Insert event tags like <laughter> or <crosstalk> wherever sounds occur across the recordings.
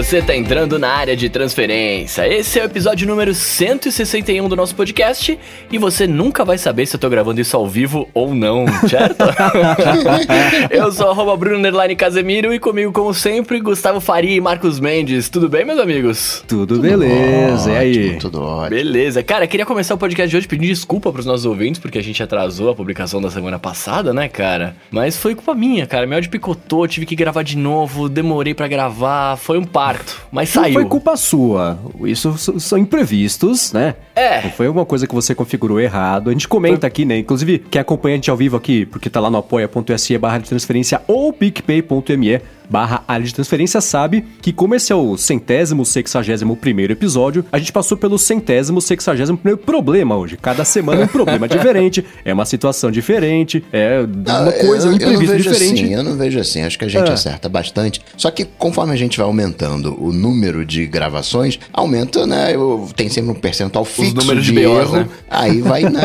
Você tá entrando na área de transferência. Esse é o episódio número 161 do nosso podcast e você nunca vai saber se eu tô gravando isso ao vivo ou não, certo? <laughs> eu sou arroba Bruno Casemiro e comigo, como sempre, Gustavo Faria e Marcos Mendes. Tudo bem, meus amigos? Tudo, tudo beleza, ótimo, e aí? Tudo ótimo. Beleza. Cara, queria começar o podcast de hoje pedindo desculpa pros nossos ouvintes, porque a gente atrasou a publicação da semana passada, né, cara? Mas foi culpa minha, cara. Meu áudio picotou, tive que gravar de novo, demorei para gravar, foi um parto, mas saiu. Não foi culpa sua. Isso são imprevistos, né? É. Não foi alguma coisa que você configurou errado. A gente comenta aqui, né? Inclusive, quem acompanha a gente ao vivo aqui, porque tá lá no apoia.se barra de transferência ou picpay.me barra área de transferência sabe que como esse é o centésimo, sexagésimo primeiro episódio, a gente passou pelo centésimo, sexagésimo primeiro problema hoje. Cada semana é um <laughs> problema diferente, é uma situação diferente, é uma coisa, eu, um imprevisto diferente. Assim, eu não vejo assim, acho que a gente é. acerta bastante. Só que conforme a gente vai aumentando o número de gravações, aumenta, né? Eu, tem sempre um percentual fixo Os números de, de erro, né? aí vai, né?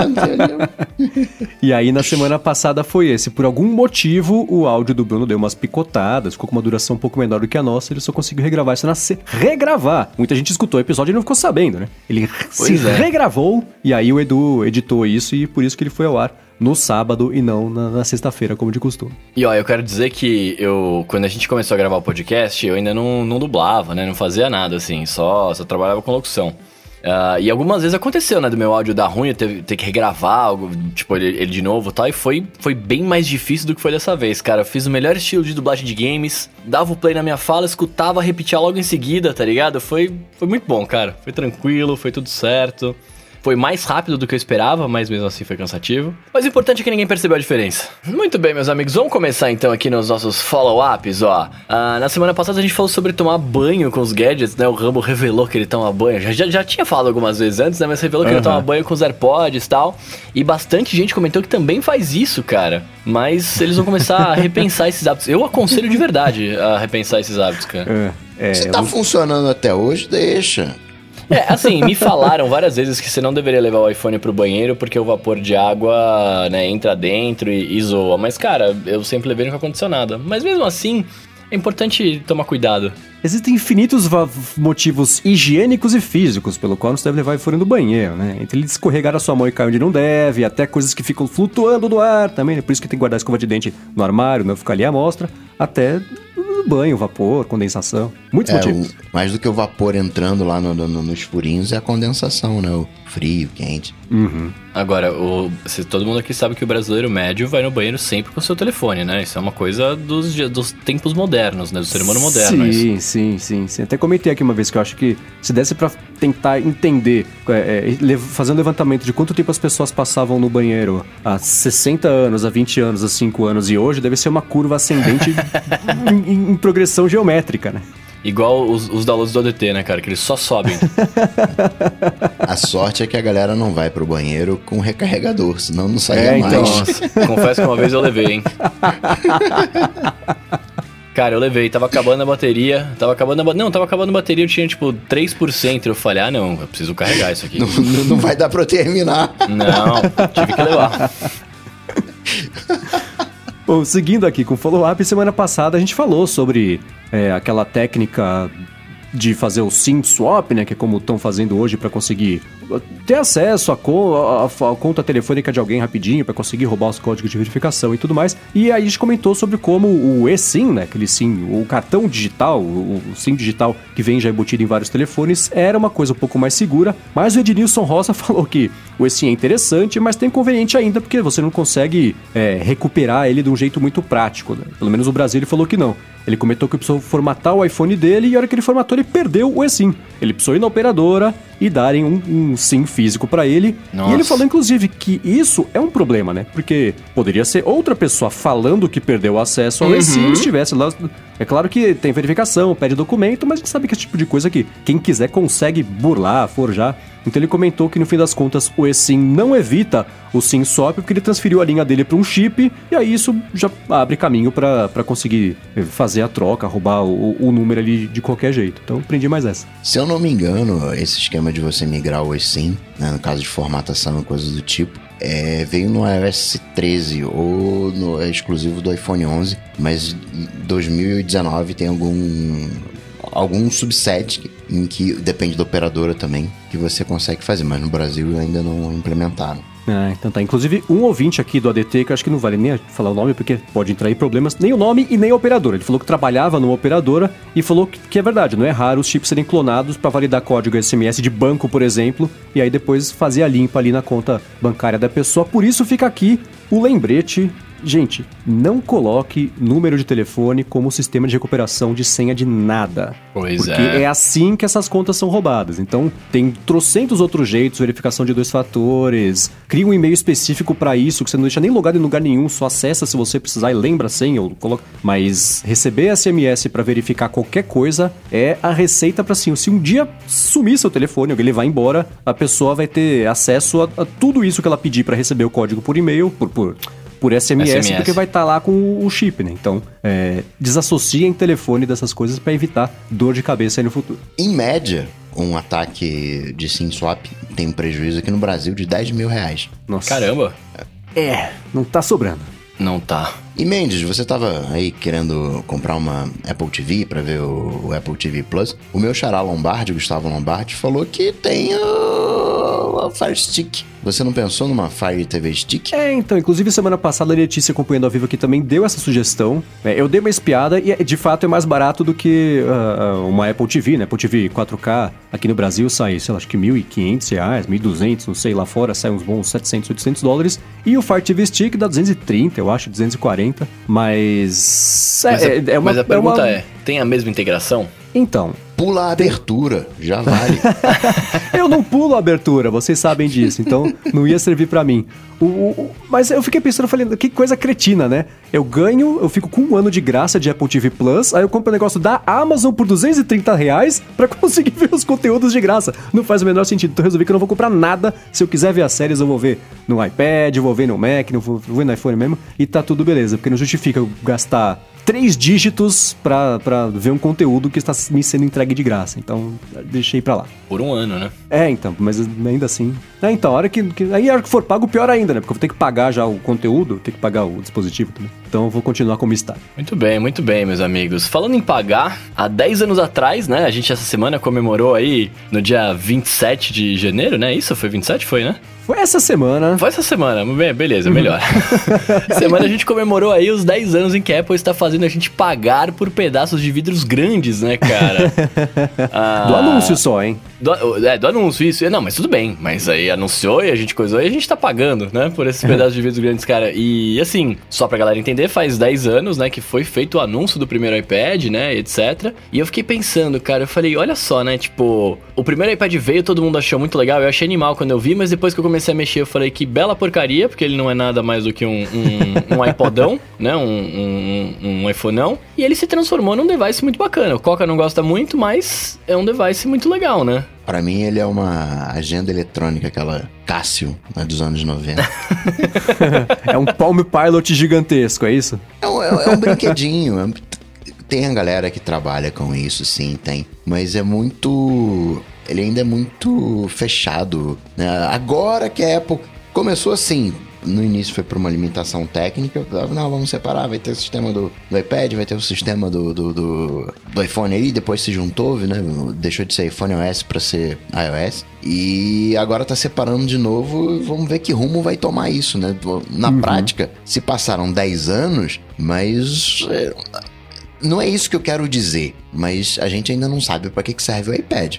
<laughs> e aí na semana passada foi esse. Por algum motivo, o áudio do Bruno deu umas picotadas, ficou com uma duração um pouco menor do que a nossa, ele só conseguiu regravar isso na C. Regravar! Muita gente escutou o episódio e não ficou sabendo, né? Ele pois se é. regravou e aí o Edu editou isso e por isso que ele foi ao ar no sábado e não na, na sexta-feira, como de costume. E ó, eu quero dizer que eu, quando a gente começou a gravar o podcast, eu ainda não, não dublava, né? Não fazia nada, assim, só, só trabalhava com locução. Uh, e algumas vezes aconteceu, né, do meu áudio dar ruim, eu ter, ter que regravar algo, tipo, ele, ele, de novo e tal, e foi, foi bem mais difícil do que foi dessa vez, cara. Eu fiz o melhor estilo de dublagem de games, dava o play na minha fala, escutava, repetia logo em seguida, tá ligado? Foi, foi muito bom, cara. Foi tranquilo, foi tudo certo. Foi mais rápido do que eu esperava, mas mesmo assim foi cansativo. Mas o importante é que ninguém percebeu a diferença. Muito bem, meus amigos, vamos começar então aqui nos nossos follow-ups, ó. Ah, na semana passada a gente falou sobre tomar banho com os gadgets, né? O Rambo revelou que ele toma banho. Já, já, já tinha falado algumas vezes antes, né? Mas revelou que uhum. ele toma banho com os AirPods e tal. E bastante gente comentou que também faz isso, cara. Mas eles vão começar a repensar <laughs> esses hábitos. Eu aconselho de verdade a repensar esses hábitos, cara. É, é, Se tá funcionando até hoje, deixa. É, assim, me falaram várias vezes que você não deveria levar o iPhone pro banheiro porque o vapor de água, né, entra dentro e, e zoa. Mas, cara, eu sempre levei no aconteceu nada. Mas mesmo assim, é importante tomar cuidado. Existem infinitos motivos higiênicos e físicos pelo qual você deve levar iPhone no banheiro, né? Entre ele escorregar a sua mão e cair onde não deve, até coisas que ficam flutuando no ar também, né? Por isso que tem que guardar a escova de dente no armário, não ficar ali à mostra, até banho, vapor, condensação. Muitos é, motivos. O, mais do que o vapor entrando lá no, no, nos furinhos é a condensação, né? O frio, quente. Uhum. Agora, o, se, todo mundo aqui sabe que o brasileiro médio vai no banheiro sempre com o seu telefone, né? Isso é uma coisa dos, dos tempos modernos, né? Do ser humano moderno. Sim, sim, sim, sim. Até comentei aqui uma vez que eu acho que se desse para tentar entender, é, é, fazer um levantamento de quanto tempo as pessoas passavam no banheiro há 60 anos, há 20 anos, há 5 anos e hoje, deve ser uma curva ascendente <laughs> em, em, em progressão geométrica, né? Igual os, os downloads do ODT, né, cara? Que eles só sobem. <laughs> a sorte é que a galera não vai pro banheiro com recarregador, senão não sai é, mais. Então, nossa, confesso que uma vez eu levei, hein? Cara, eu levei, tava acabando a bateria, tava acabando a ba... Não, tava acabando a bateria, eu tinha tipo 3%. Eu falei, ah não, eu preciso carregar isso aqui. não, não vai dar pra eu terminar. Não, tive que levar. <laughs> Bom, seguindo aqui com o follow-up, semana passada a gente falou sobre é, aquela técnica de fazer o SIM swap, né, que é como estão fazendo hoje para conseguir ter acesso à, conta telefônica de alguém rapidinho para conseguir roubar os códigos de verificação e tudo mais. E aí a gente comentou sobre como o eSIM, né, aquele SIM, o cartão digital, o, o SIM digital que vem já embutido em vários telefones, era uma coisa um pouco mais segura, mas o Ednilson Rosa <laughs> falou que o eSIM é interessante, mas tem inconveniente ainda porque você não consegue é, recuperar ele de um jeito muito prático. Né? Pelo menos o Brasil ele falou que não. Ele comentou que precisou formatar o iPhone dele e a hora que ele formatou ele perdeu o eSIM. Ele precisou ir na operadora e darem um, um SIM físico para ele. Nossa. E ele falou, inclusive, que isso é um problema, né? Porque poderia ser outra pessoa falando que perdeu o acesso ao uhum. eSIM estivesse lá. É claro que tem verificação, pede documento, mas a gente sabe que esse tipo de coisa que quem quiser consegue burlar, forjar. Então ele comentou que no fim das contas o eSIM não evita o SIM swap porque ele transferiu a linha dele para um chip e aí isso já abre caminho para conseguir fazer a troca, roubar o, o, número ali de qualquer jeito. Então aprendi mais essa. Se eu não me engano, esse esquema de você migrar o eSIM, né, no caso de formatação e coisas do tipo, é, veio no iOS 13 ou no, é exclusivo do iPhone 11, mas 2019 tem algum algum subset em que depende da operadora também que você consegue fazer, mas no Brasil ainda não implementaram. Ah, então tá. Inclusive, um ouvinte aqui do ADT, que eu acho que não vale nem falar o nome, porque pode entrar em problemas, nem o nome e nem a operadora. Ele falou que trabalhava numa operadora e falou que, que é verdade, não é raro os chips serem clonados para validar código SMS de banco, por exemplo, e aí depois fazer a limpa ali na conta bancária da pessoa. Por isso fica aqui o lembrete Gente, não coloque número de telefone como sistema de recuperação de senha de nada. Pois porque é. é assim que essas contas são roubadas. Então, tem trocentos outros jeitos, verificação de dois fatores, cria um e-mail específico para isso, que você não deixa nem logado em lugar nenhum, só acessa se você precisar e lembra a senha ou coloca. Mas receber SMS para verificar qualquer coisa é a receita para sim. Se um dia sumir seu telefone, alguém levar embora, a pessoa vai ter acesso a, a tudo isso que ela pedir para receber o código por e-mail, por, por por SMS, SMS. porque vai estar tá lá com o chip, né? Então, é, desassociem telefone dessas coisas para evitar dor de cabeça aí no futuro. Em média, um ataque de SIM swap tem um prejuízo aqui no Brasil de 10 mil reais. Nossa. Caramba! É, não tá sobrando. Não tá. E Mendes, você tava aí querendo comprar uma Apple TV para ver o, o, Apple TV Plus. O meu xará Lombardi, Gustavo Lombardi, falou que tem o, o Fire Stick. Você não pensou numa Fire TV Stick? É, então, inclusive semana passada a Letícia acompanhando ao vivo aqui também deu essa sugestão. É, eu dei uma espiada e de fato é mais barato do que uh, uma Apple TV, né? Apple TV 4K aqui no Brasil sai, sei lá, acho que 1.500 reais, 1.200, não sei, lá fora sai uns bons 700, 800 dólares. E o Fire TV Stick dá 230, eu acho, 240. Mas. É, mas, a, é, é uma, mas a pergunta é, uma... é: tem a mesma integração? Então, Pula a abertura, já vale. <laughs> eu não pulo a abertura, vocês sabem disso, então não ia servir para mim. O, o, mas eu fiquei pensando, eu falei, que coisa cretina, né? Eu ganho, eu fico com um ano de graça de Apple TV Plus, aí eu compro o um negócio da Amazon por 230 reais pra <laughs> conseguir ver os conteúdos de graça. Não faz o menor sentido. Então eu resolvi que eu não vou comprar nada. Se eu quiser ver as séries, eu vou ver no iPad, vou ver no Mac, vou, vou ver no iPhone mesmo, e tá tudo beleza, porque não justifica eu gastar três dígitos pra, pra ver um conteúdo que está me sendo entregue de graça. Então, deixei pra lá. Por um ano, né? É, então, mas ainda assim. É, então, a hora que, que. Aí a hora que for pago, pior ainda, né? Porque eu vou ter que pagar já o conteúdo, ter que pagar o dispositivo também. Então eu vou continuar como está. Muito bem, muito bem, meus amigos. Falando em pagar, há 10 anos atrás, né? A gente essa semana comemorou aí no dia 27 de janeiro, né? Isso? Foi 27? Foi, né? Foi essa semana. Foi essa semana, beleza, melhor. <laughs> semana a gente comemorou aí os 10 anos em que a Apple está fazendo a gente pagar por pedaços de vidros grandes, né, cara? <laughs> ah, do anúncio só, hein? Do, é, do anúncio, isso. Não, mas tudo bem. Mas aí anunciou e a gente coisou e a gente tá pagando, né? Por esses <laughs> pedaços de vidros grandes, cara. E assim, só pra galera entender, faz 10 anos, né, que foi feito o anúncio do primeiro iPad, né, etc. E eu fiquei pensando, cara, eu falei, olha só, né, tipo, o primeiro iPad veio, todo mundo achou muito legal, eu achei animal quando eu vi, mas depois que eu comecei a mexer, eu falei que bela porcaria, porque ele não é nada mais do que um, um, um iPodão, <laughs> né? Um, um, um iPhoneão. E ele se transformou num device muito bacana. O Coca não gosta muito, mas é um device muito legal, né? Para mim, ele é uma agenda eletrônica, aquela Cássio, né, dos anos 90. <laughs> é um Palm Pilot gigantesco, é isso? É um, é um brinquedinho. É tem a galera que trabalha com isso, sim, tem. Mas é muito ele ainda é muito fechado. Né? Agora que a Apple começou assim, no início foi por uma limitação técnica, não, vamos separar, vai ter o sistema do, do iPad, vai ter o sistema do, do, do, do iPhone aí, depois se juntou, né? Deixou de ser iPhone OS para ser iOS. E agora tá separando de novo, vamos ver que rumo vai tomar isso, né? Na uhum. prática, se passaram 10 anos, mas é, não é isso que eu quero dizer mas a gente ainda não sabe para que, que serve o iPad.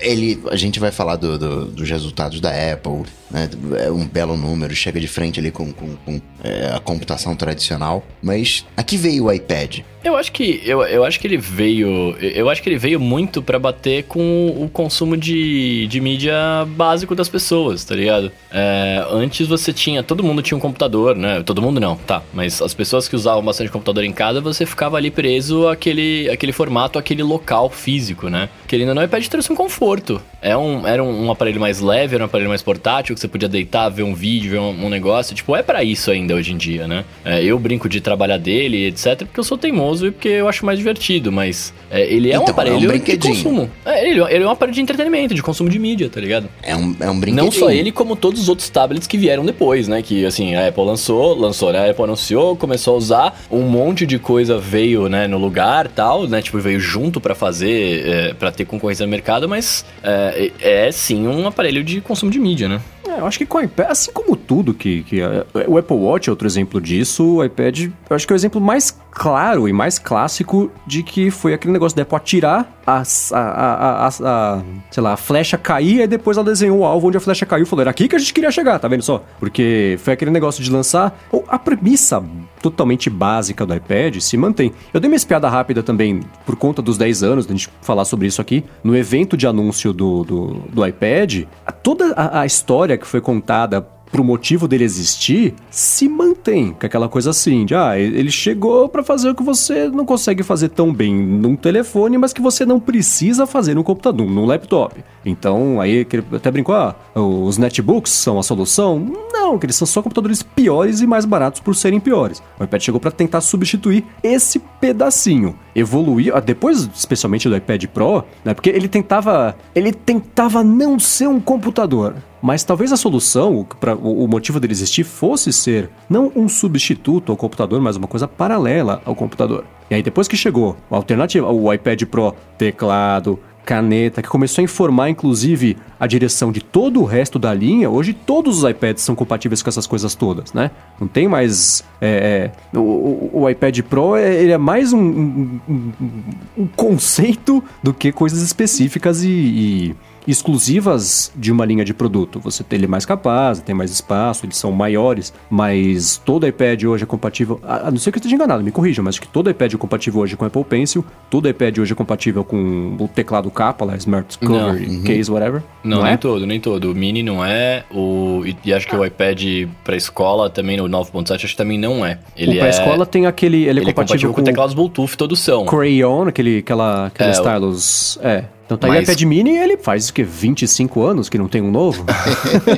Ele, a gente vai falar do, do, dos resultados da Apple, né? É um belo número, chega de frente ali com, com, com é, a computação tradicional. Mas aqui veio o iPad. Eu acho que eu, eu acho que ele veio, eu acho que ele veio muito para bater com o consumo de, de mídia básico das pessoas, tá ligado? É, antes você tinha, todo mundo tinha um computador, né? Todo mundo não, tá? Mas as pessoas que usavam bastante computador em casa, você ficava ali preso àquele, àquele formato aquele local físico, né? Querendo ou não, o iPad trouxe um conforto. É um, era um, um, aparelho mais leve, era um aparelho mais portátil, que você podia deitar, ver um vídeo, ver um, um negócio. Tipo, é para isso ainda hoje em dia, né? É, eu brinco de trabalhar dele, etc, porque eu sou teimoso e porque eu acho mais divertido, mas é, ele é então, um aparelho é um de consumo. É, ele, ele, é um aparelho de entretenimento, de consumo de mídia, tá ligado? É um, é um brinquedinho. Não só ele, como todos os outros tablets que vieram depois, né? Que, assim, a Apple lançou, lançou, né? A Apple anunciou, começou a usar, um monte de coisa veio, né, no lugar tal, né? Tipo, veio junto para fazer, é, para ter concorrência no mercado, mas é, é sim um aparelho de consumo de mídia, né? É, eu acho que com o iPad, assim como tudo que, que é, o Apple Watch é outro exemplo disso, o iPad, eu acho que é o exemplo mais claro e mais clássico de que foi aquele negócio da Apple atirar a, a, a, a, sei lá, a flecha cair e depois ela desenhou o alvo onde a flecha caiu e falou, era aqui que a gente queria chegar, tá vendo só? Porque foi aquele negócio de lançar a premissa totalmente básica do iPad se mantém. Eu dei uma espiada rápida também, por conta dos 10 anos, da gente falar sobre isso aqui, no evento de anúncio do, do, do iPad, toda a, a história que foi contada pro motivo dele existir, se mantém. Com aquela coisa assim, de ah, ele chegou para fazer o que você não consegue fazer tão bem num telefone, mas que você não precisa fazer no computador, num laptop. Então, aí ele até brincou, ah, os netbooks são a solução? Não, que eles são só computadores piores e mais baratos por serem piores. O iPad chegou para tentar substituir esse pedacinho. Evoluir, ah, depois, especialmente do iPad Pro, né, porque ele tentava, ele tentava não ser um computador. Mas talvez a solução, para o motivo dele existir, fosse ser não um substituto ao computador, mas uma coisa paralela ao computador. E aí depois que chegou a alternativa, o iPad Pro, teclado, caneta, que começou a informar inclusive a direção de todo o resto da linha, hoje todos os iPads são compatíveis com essas coisas todas, né? Não tem mais. É, é, o, o, iPad Pro é, ele é mais um, um, um, um, conceito do que coisas específicas e, e exclusivas de uma linha de produto. Você tem ele mais capaz, tem mais espaço, eles são maiores, mas todo iPad hoje é compatível, a não ser que eu esteja enganado, me corrija, mas que todo iPad é compatível hoje com Apple Pencil, todo iPad hoje é compatível com o teclado capa, lá, Smart Cover, uhum. Case, whatever. Não, não nem é? todo, nem todo. O Mini não é, o, e, acho que ah. o iPad para escola também, no 9.7, acho que também não é. Ele o para é, escola tem aquele, ele é ele compatível, é compatível com, com teclados Bluetooth, todos são. Crayon, aquele, aquela, aquele é, stylus, é. Então tá Mas... aí o iPad Mini, ele faz o que, 25 anos que não tem um novo?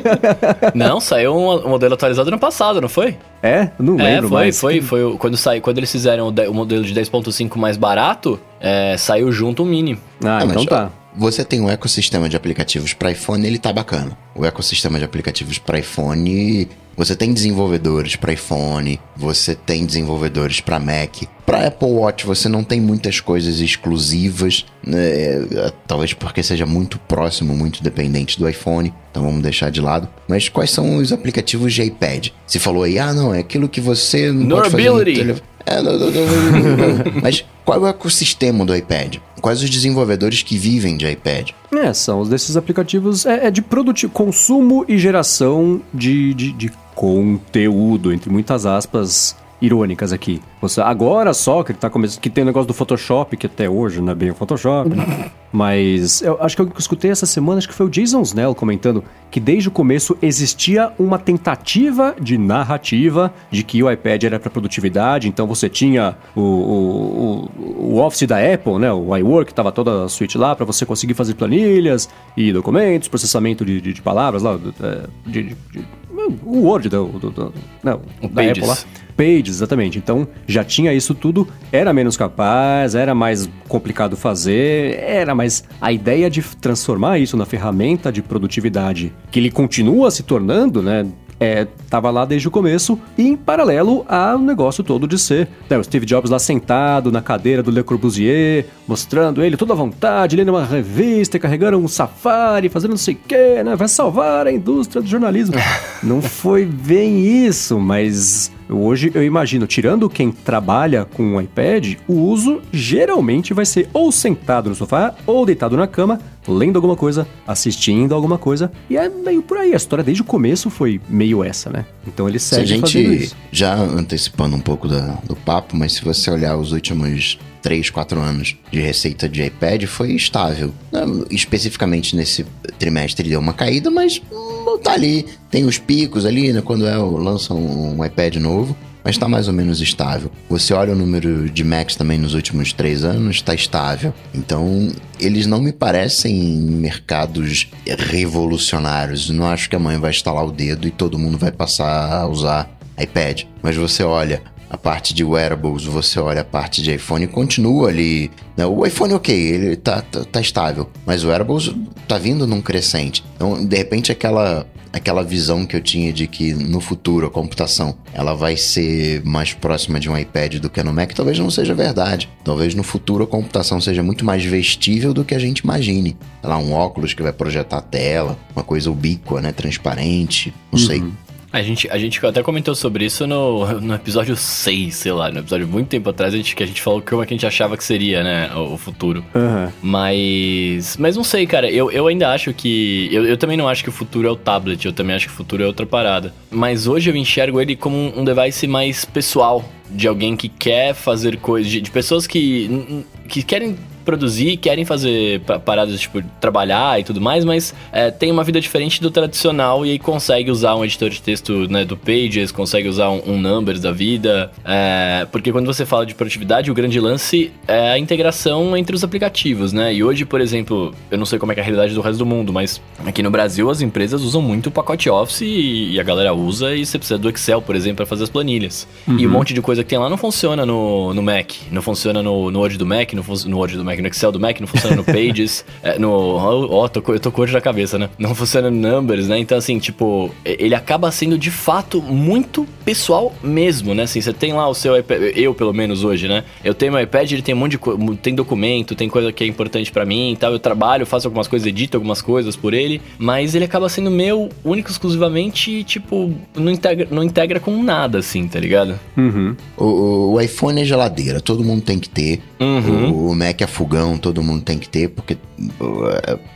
<laughs> não, saiu um modelo atualizado no passado, não foi? É? Não é, lembro é, foi, mais. Foi, foi, foi quando, saiu, quando eles fizeram o, modelo de 10.5 mais barato, é, saiu junto o Mini. Ah, ah então tá. Você tem um ecossistema de aplicativos para iPhone, ele tá bacana. O ecossistema de aplicativos para iPhone você tem desenvolvedores para iPhone, você tem desenvolvedores para Mac. Para Apple Watch você não tem muitas coisas exclusivas, né? talvez porque seja muito próximo, muito dependente do iPhone. Então vamos deixar de lado. Mas quais são os aplicativos de iPad? Você falou aí, ah não, é aquilo que você não pode fazer no telefone. É, não, não, não, <laughs> Mas qual é o ecossistema do iPad? Quais os desenvolvedores que vivem de iPad? É, são os desses aplicativos é, é de produto, consumo e geração de, de, de conteúdo, entre muitas aspas irônicas aqui. Você, agora só que tá começando, que tem o negócio do Photoshop, que até hoje não é bem o Photoshop, né? <laughs> Mas eu acho que eu escutei essa semana, acho que foi o Jason Snell comentando que desde o começo existia uma tentativa de narrativa de que o iPad era para produtividade, então você tinha o, o, o, Office da Apple, né, o iWork, tava toda a suite lá para você conseguir fazer planilhas e documentos, processamento de, de, de palavras lá, é, de, de, o Word do, do, do não, o da Pages. Apple lá. Pages, exatamente. Então já tinha isso tudo, era menos capaz, era mais complicado fazer, era mais a ideia de transformar isso na ferramenta de produtividade que ele continua se tornando, né? é, tava lá desde o começo, e em paralelo ao negócio todo de ser né, o Steve Jobs lá sentado na cadeira do Le Corbusier, mostrando ele toda à vontade, lendo uma revista, carregando um safari, fazendo não sei o que, né? Vai salvar a indústria do jornalismo. <laughs> não foi bem isso, mas Hoje eu imagino, tirando quem trabalha com o iPad, o uso geralmente vai ser ou sentado no sofá ou deitado na cama, lendo alguma coisa, assistindo alguma coisa, e é meio por aí. A história desde o começo foi meio essa, né? Então ele segue se a gente, Já antecipando um pouco da, do papo, mas se você olhar os últimos 3, 4 anos de receita de iPad, foi estável. Especificamente nesse trimestre deu uma caída, mas tá ali. Tem os picos ali, né? Quando é, lança um, um iPad novo. mas está mais ou menos estável. Você olha o número de Macs também nos últimos três anos, está estável. Então, eles não me parecem mercados revolucionários. Não acho que amanhã vai estalar o dedo e todo mundo vai passar a usar iPad. Mas você olha a parte de wearables, você olha a parte de iPhone, continua ali. Né? O iPhone, ok, ele tá, tá, tá, estável, mas o wearables tá vindo num crescente. Então, de repente, aquela, aquela visão que eu tinha de que no futuro a computação ela vai ser mais próxima de um iPad do que no Mac, talvez não seja verdade. Talvez no futuro a computação seja muito mais vestível do que a gente imagine. Sei lá, um óculos que vai projetar a tela, uma coisa ubíqua, né, transparente, não uhum. sei. A gente, a gente até comentou sobre isso no, no episódio 6, sei lá, no episódio muito tempo atrás, a gente, que a gente falou como é que a gente achava que seria, né, o, o futuro. Uhum. Mas. Mas não sei, cara, eu, eu ainda acho que. Eu, eu também não acho que o futuro é o tablet, eu também acho que o futuro é outra parada. Mas hoje eu enxergo ele como um device mais pessoal, de alguém que quer fazer coisas, de, de pessoas que, que querem produzir, querem fazer paradas, tipo, trabalhar e tudo mais, mas é, tem uma vida diferente do tradicional e aí consegue usar um editor de texto né, do Pages, consegue usar um, um Numbers da vida. É, porque quando você fala de produtividade, o grande lance é a integração entre os aplicativos, né? E hoje, por exemplo, eu não sei como é, é a realidade do resto do mundo, mas aqui no Brasil as empresas usam muito o pacote Office e, e a galera usa e você precisa do Excel, por exemplo, para fazer as planilhas. Uhum. E um monte de coisa que tem lá não funciona no, no Mac, não funciona no, no Word do Mac, no, no Word do Mac Mac, no Excel do Mac, não funciona no <laughs> Pages, é, no... Ó, oh, tô, eu tô com hoje na cabeça, né? Não funciona no Numbers, né? Então, assim, tipo, ele acaba sendo de fato muito pessoal mesmo, né? Assim, você tem lá o seu iPad, eu pelo menos hoje, né? Eu tenho meu iPad, ele tem um monte de coisa, tem documento, tem coisa que é importante para mim e tal. Eu trabalho, faço algumas coisas, edito algumas coisas por ele, mas ele acaba sendo meu único exclusivamente, tipo, não integra, não integra com nada, assim, tá ligado? Uhum. O, o, iPhone é geladeira, todo mundo tem que ter. Uhum. O, o Mac é fogão, todo mundo tem que ter, porque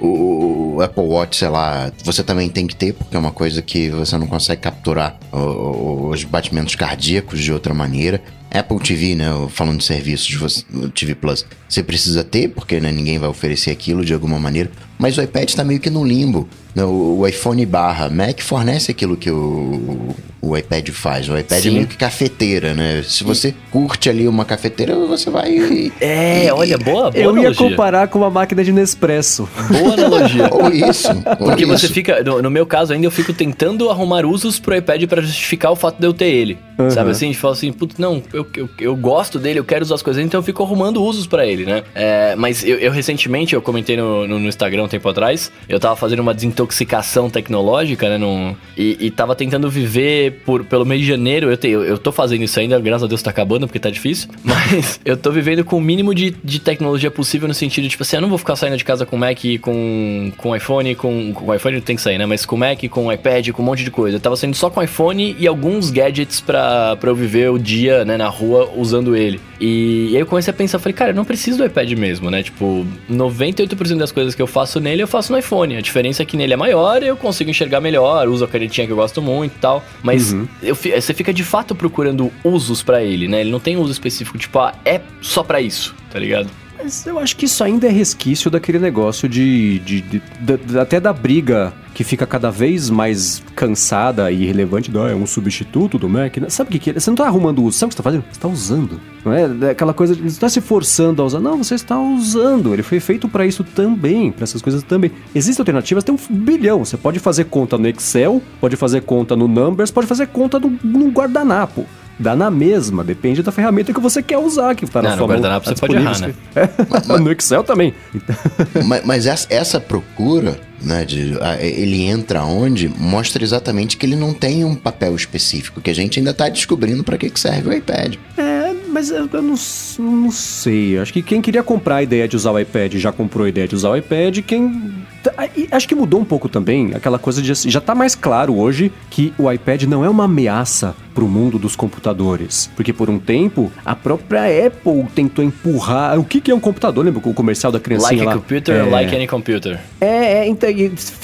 o, o, Apple Watch, sei lá, você também tem que ter, porque é uma coisa que você não consegue capturar os batimentos cardíacos de outra maneira. Apple TV, né, falando de serviços, TV Plus, você precisa ter, porque né, ninguém vai oferecer aquilo de alguma maneira. Mas o iPad está meio que no limbo. Né, o, iPhone barra Mac fornece aquilo que o, o iPad faz. O iPad é Sim. é meio que cafeteira, né? Se você curte ali uma cafeteira, você vai. E, é, e, olha, boa, boa Eu analogia. ia comparar com uma máquina de Nespresso. Boa analogia. <laughs> ou isso. Ou Porque isso. você fica. No, no, meu caso, ainda eu fico tentando arrumar usos pro iPad para justificar o fato de eu ter ele. Uhum. Sabe assim? A gente fala assim, putz, não, eu, eu, eu, gosto dele, eu quero usar as coisas, então eu fico arrumando usos para ele, né? É, mas eu, eu, recentemente, eu comentei no, no, no, Instagram tempo atrás, eu tava fazendo uma desintoxicação tecnológica, né? Num, e, e tava tentando viver por, pelo mês de janeiro. Eu, te, eu, eu tô fazendo isso ainda, graças a Deus tá acabando, porque tá difícil. <laughs> Mas eu tô vivendo com o mínimo de, de tecnologia possível no sentido, tipo assim, eu não vou ficar saindo de casa com Mac, com, com iPhone, com, com iPhone tem que sair, né? Mas com Mac, com iPad, com um monte de coisa. Eu tava saindo só com iPhone e alguns gadgets pra, pra eu viver o dia, né, na rua usando ele. E, e aí eu comecei a pensar, falei, cara, eu não preciso do iPad mesmo, né? Tipo, 98% das coisas que eu faço nele, eu faço no iPhone. A diferença é que nele é maior, eu consigo enxergar melhor, uso a canetinha que eu gosto muito e tal. Mas uhum. eu, você fica de fato procurando usos para ele, né? Ele não tem uso específico, tipo, ah, é só para isso, tá ligado? Mas eu acho que isso ainda é resquício daquele negócio de, de, de, de até da briga que fica cada vez mais cansada e irrelevante. Ah, é um substituto do Mac. Né? Sabe o que, que é? Você não está arrumando uso. Sabe o que você está fazendo? Você está usando. Não é, é aquela coisa. Você está se forçando a usar. Não, você está usando. Ele foi feito para isso também. Para essas coisas também. Existem alternativas, tem um bilhão. Você pode fazer conta no Excel, pode fazer conta no Numbers, pode fazer conta no, no guardanapo dá na mesma, depende da ferramenta que você quer usar, que tá na sua no guardanapo tá você pode errar, né? É. no Excel também. <laughs> mas, mas essa, essa, procura, né, de, ele entra onde, mostra exatamente que ele não tem um papel específico, que a gente ainda está descobrindo para que, que serve o iPad. É, mas eu, eu não, não sei. Acho que quem queria comprar a ideia de usar o iPad já comprou a ideia de usar o iPad. Quem. Tá, acho que mudou um pouco também aquela coisa de. Já tá mais claro hoje que o iPad não é uma ameaça para o mundo dos computadores. Porque por um tempo, a própria Apple tentou empurrar. O que, que é um computador? Lembra o comercial da criancinha like lá? Like a computer, é... like any computer. É, é então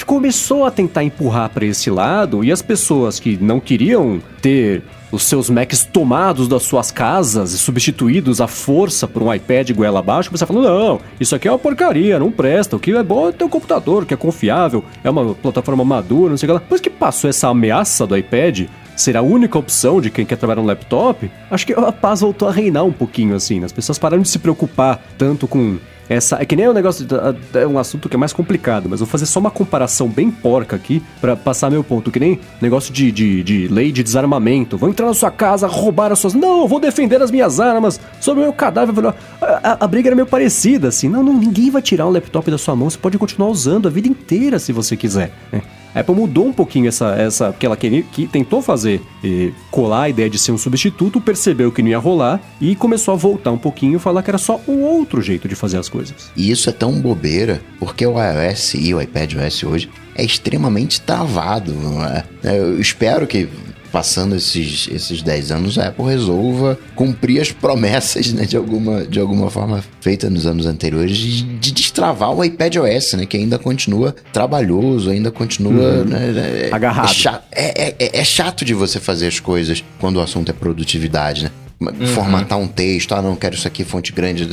começou a tentar empurrar para esse lado e as pessoas que não queriam ter os seus Macs tomados das suas casas e substituídos à força por um iPad goela abaixo, você fala, não, isso aqui é uma porcaria, não presta, o que é bom é ter um computador, que é confiável, é uma plataforma madura, não sei o que lá. Depois que passou essa ameaça do iPad, ser a única opção de quem quer trabalhar no laptop, acho que a paz voltou a reinar um pouquinho, assim. Né? As pessoas pararam de se preocupar tanto com essa. É que nem o um negócio. É um assunto que é mais complicado, mas vou fazer só uma comparação bem porca aqui para passar meu ponto. Que nem negócio de, de, de, lei de desarmamento. Vou entrar na sua casa, roubar as suas. Não, eu vou defender as minhas armas sobre o meu cadáver. A, a, a, briga era meio parecida, assim. Não, não, ninguém vai tirar um laptop da sua mão. Você pode continuar usando a vida inteira se você quiser. Né? A Apple mudou um pouquinho essa, essa que ela queria, que tentou fazer e colar a ideia de ser um substituto, percebeu que não ia rolar e começou a voltar um pouquinho e falar que era só um outro jeito de fazer as coisas. E isso é tão bobeira, porque o iOS e o iPadOS hoje é extremamente travado. É? Eu espero que passando esses, esses 10 anos, a Apple resolva cumprir as promessas, né, de alguma, de alguma forma feitas nos anos anteriores, de, de destravar o iPad OS, né, que ainda continua trabalhoso, ainda continua... Uhum. Né, é, Agarrado. É chato, é, é, é chato de você fazer as coisas quando o assunto é produtividade, né? Uhum. formatar um texto, ah, não quero isso aqui, fonte grande,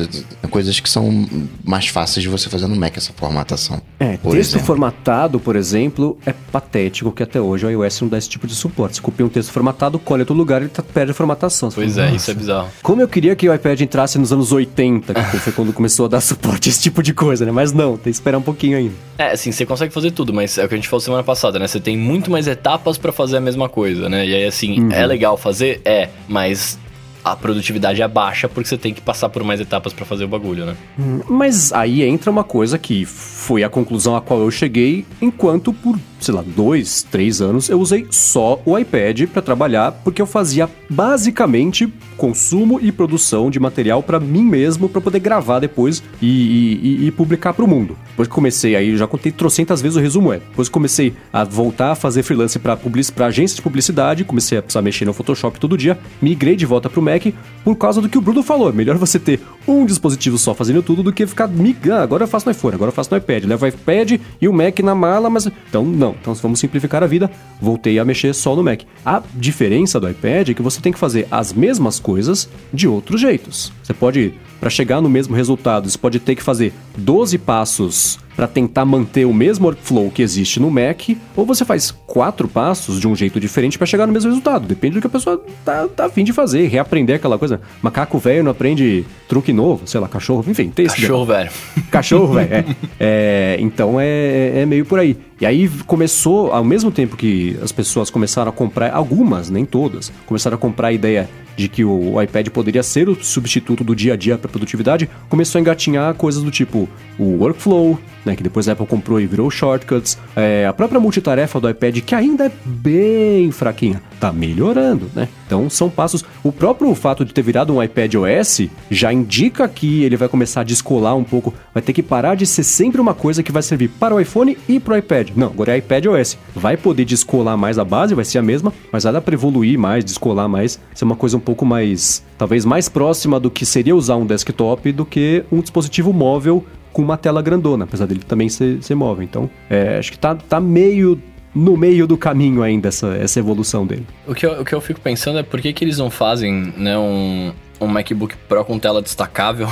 coisas que são mais fáceis de você fazer no Mac, essa formatação. É, texto exemplo. formatado, por exemplo, é patético que até hoje o iOS não dá esse tipo de suporte. Se copia um texto formatado, colhe outro lugar e tá, perde a formatação. Pois é, isso é bizarro. Como eu queria que o iPad entrasse nos anos 80, que foi quando começou a dar suporte a esse tipo de coisa, né? Mas não, tem que esperar um pouquinho ainda. É, assim, você consegue fazer tudo, mas é o que a gente falou semana passada, né? Você tem muito mais etapas para fazer a mesma coisa, né? E aí, assim, uhum. é legal fazer? É, mas a produtividade é baixa porque você tem que passar por mais etapas para fazer o bagulho, né? Hum, mas aí entra uma coisa que foi a conclusão a qual eu cheguei enquanto por sei lá, dois, três anos, eu usei só o iPad para trabalhar, porque eu fazia basicamente consumo e produção de material para mim mesmo, para poder gravar depois e, e, e publicar para o mundo. Depois que comecei, aí já contei trocentas vezes o resumo é. Depois que comecei a voltar a fazer freelance para para agências de publicidade, comecei a precisar mexer no Photoshop todo dia, migrei de volta pro Mac por causa do que o Bruno falou. É melhor você ter um dispositivo só fazendo tudo do que ficar migrando. Ah, agora eu faço no iPhone, agora eu faço no iPad. Levo o iPad e o Mac na mala, mas. Então, não. Então vamos simplificar a vida, voltei a mexer só no Mac. A diferença do iPad é que você tem que fazer as mesmas coisas de outros jeitos. Você pode, para chegar no mesmo resultado, você pode ter que fazer 12 passos para tentar manter o mesmo workflow que existe no Mac, ou você faz quatro passos de um jeito diferente para chegar no mesmo resultado. Depende do que a pessoa tá, tá afim de fazer, reaprender aquela coisa. Macaco velho não aprende truque novo, sei lá, cachorro, enfim, tem esse Cachorro velho. Cachorro velho, é. <laughs> é. Então é, é meio por aí. E aí começou, ao mesmo tempo que as pessoas começaram a comprar, algumas, nem todas, começaram a comprar a ideia de que o iPad poderia ser o substituto do dia a dia para produtividade, começou a engatinhar coisas do tipo o workflow, né, que depois a Apple comprou e virou shortcuts, é, a própria multitarefa do iPad que ainda é bem fraquinha, tá melhorando, né? Então são passos. O próprio fato de ter virado um iPad OS já indica que ele vai começar a descolar um pouco, vai ter que parar de ser sempre uma coisa que vai servir para o iPhone e para o iPad. Não, agora é iPad OS. Vai poder descolar mais a base, vai ser a mesma, mas vai dar para evoluir mais, descolar mais, ser uma coisa um pouco mais, talvez mais próxima do que seria usar um desktop do que um dispositivo móvel com uma tela grandona, apesar dele também ser, ser móvel. Então, é, acho que tá, tá meio no meio do caminho ainda essa, essa evolução dele. O que, eu, o que eu fico pensando é por que, que eles não fazem né, um, um MacBook Pro com tela destacável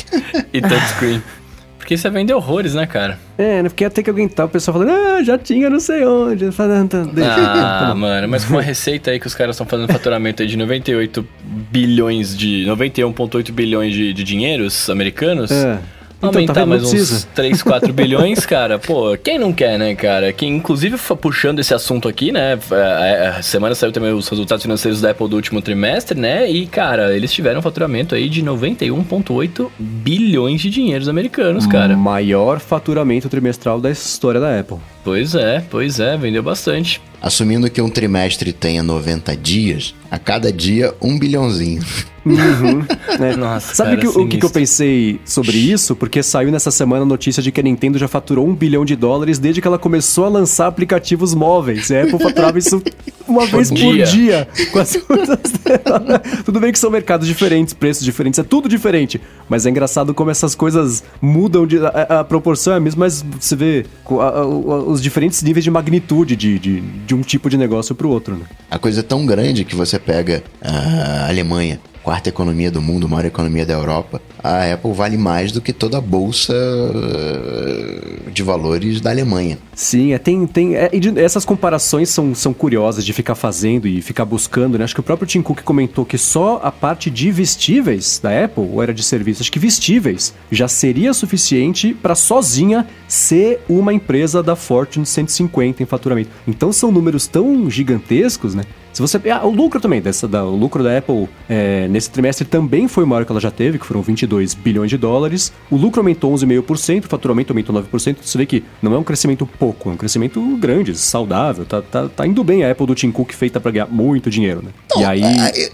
<laughs> e touchscreen. Porque você vende horrores, né, cara? É, né? Porque até que alguém tá, o pessoal falando, ah, já tinha não sei onde. Ah, ah mano, mas com uma receita aí que os caras estão fazendo faturamento aí de 98 bilhões de. 91,8 bilhões de, de dinheiros americanos. É. Então, aumentar tá mais precisa. uns 3, 4 bilhões, cara, pô, quem não quer, né, cara? Quem, inclusive, puxando esse assunto aqui, né? A, é, é, a semana saiu também os resultados financeiros da Apple do último trimestre, né? E, cara, eles tiveram um faturamento aí de 91,8 bilhões de dinheiros americanos, cara. Maior faturamento trimestral da história da Apple. Pois é, pois é, vendeu bastante. Assumindo que um trimestre tenha 90 dias, a cada dia um bilhãozinho. Uhum, né? <laughs> Nossa, Sabe cara, que, o que, que eu pensei sobre isso? Porque saiu nessa semana a notícia de que a Nintendo já faturou um bilhão de dólares desde que ela começou a lançar aplicativos móveis. A Apple faturava isso <laughs> uma vez por dia. dia com as Tudo bem que são mercados diferentes, preços diferentes, é tudo diferente. Mas é engraçado como essas coisas mudam, de, a, a proporção é a mesma, mas você vê a, a, os diferentes níveis de magnitude de, de, de um tipo de negócio para o outro. Né? A coisa é tão grande que você pega a Alemanha quarta economia do mundo, maior economia da Europa, a Apple vale mais do que toda a bolsa eh, de valores da Alemanha. Sim, é, tem, tem é, essas comparações são, são curiosas de ficar fazendo e ficar buscando, né? Acho que o próprio Tim Cook comentou que só a parte de vestíveis da Apple, ou era de serviços, acho que vestíveis, já seria suficiente para sozinha ser uma empresa da Fortune 150 em faturamento. Então são números tão gigantescos, né? Se você. Ah, o lucro também, dessa, da, o lucro da Apple é, nesse trimestre também foi o maior que ela já teve, que foram 22 bilhões de dólares. O lucro aumentou 11,5%, o faturamento aumentou 9%. Você vê que não é um crescimento pouco, é um crescimento grande, saudável. Tá, tá, tá indo bem a Apple do Tim Cook feita para ganhar muito dinheiro, né? Então, e aí. É,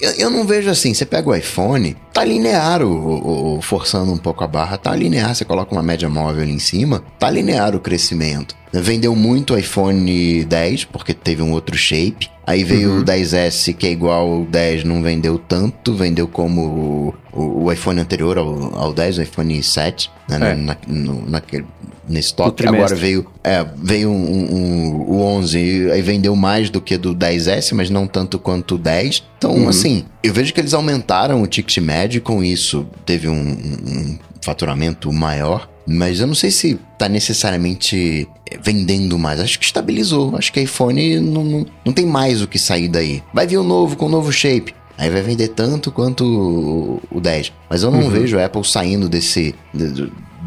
eu, eu, não vejo assim, você pega o iPhone, tá linear o, o, o, forçando um pouco a barra, tá linear, você coloca uma média móvel ali em cima, tá linear o crescimento. Vendeu muito o iPhone 10, porque teve um outro shape. Aí veio uhum. o 10S, que é igual ao 10, não vendeu tanto, vendeu como o, o iPhone anterior ao, ao 10, o iPhone 7, né, é. na, no, naquele, nesse toque. Agora veio, é, veio um, um, o 11, aí vendeu mais do que do 10S, mas não tanto quanto o 10. Então, uhum. assim, eu vejo que eles aumentaram o ticket médio com isso teve um, um faturamento maior. Mas eu não sei se tá necessariamente vendendo mais. Acho que estabilizou. Acho que iPhone não, não, não tem mais o que sair daí. Vai vir o novo com o novo shape. Aí vai vender tanto quanto o, o 10. Mas eu não uhum. vejo a Apple saindo desse,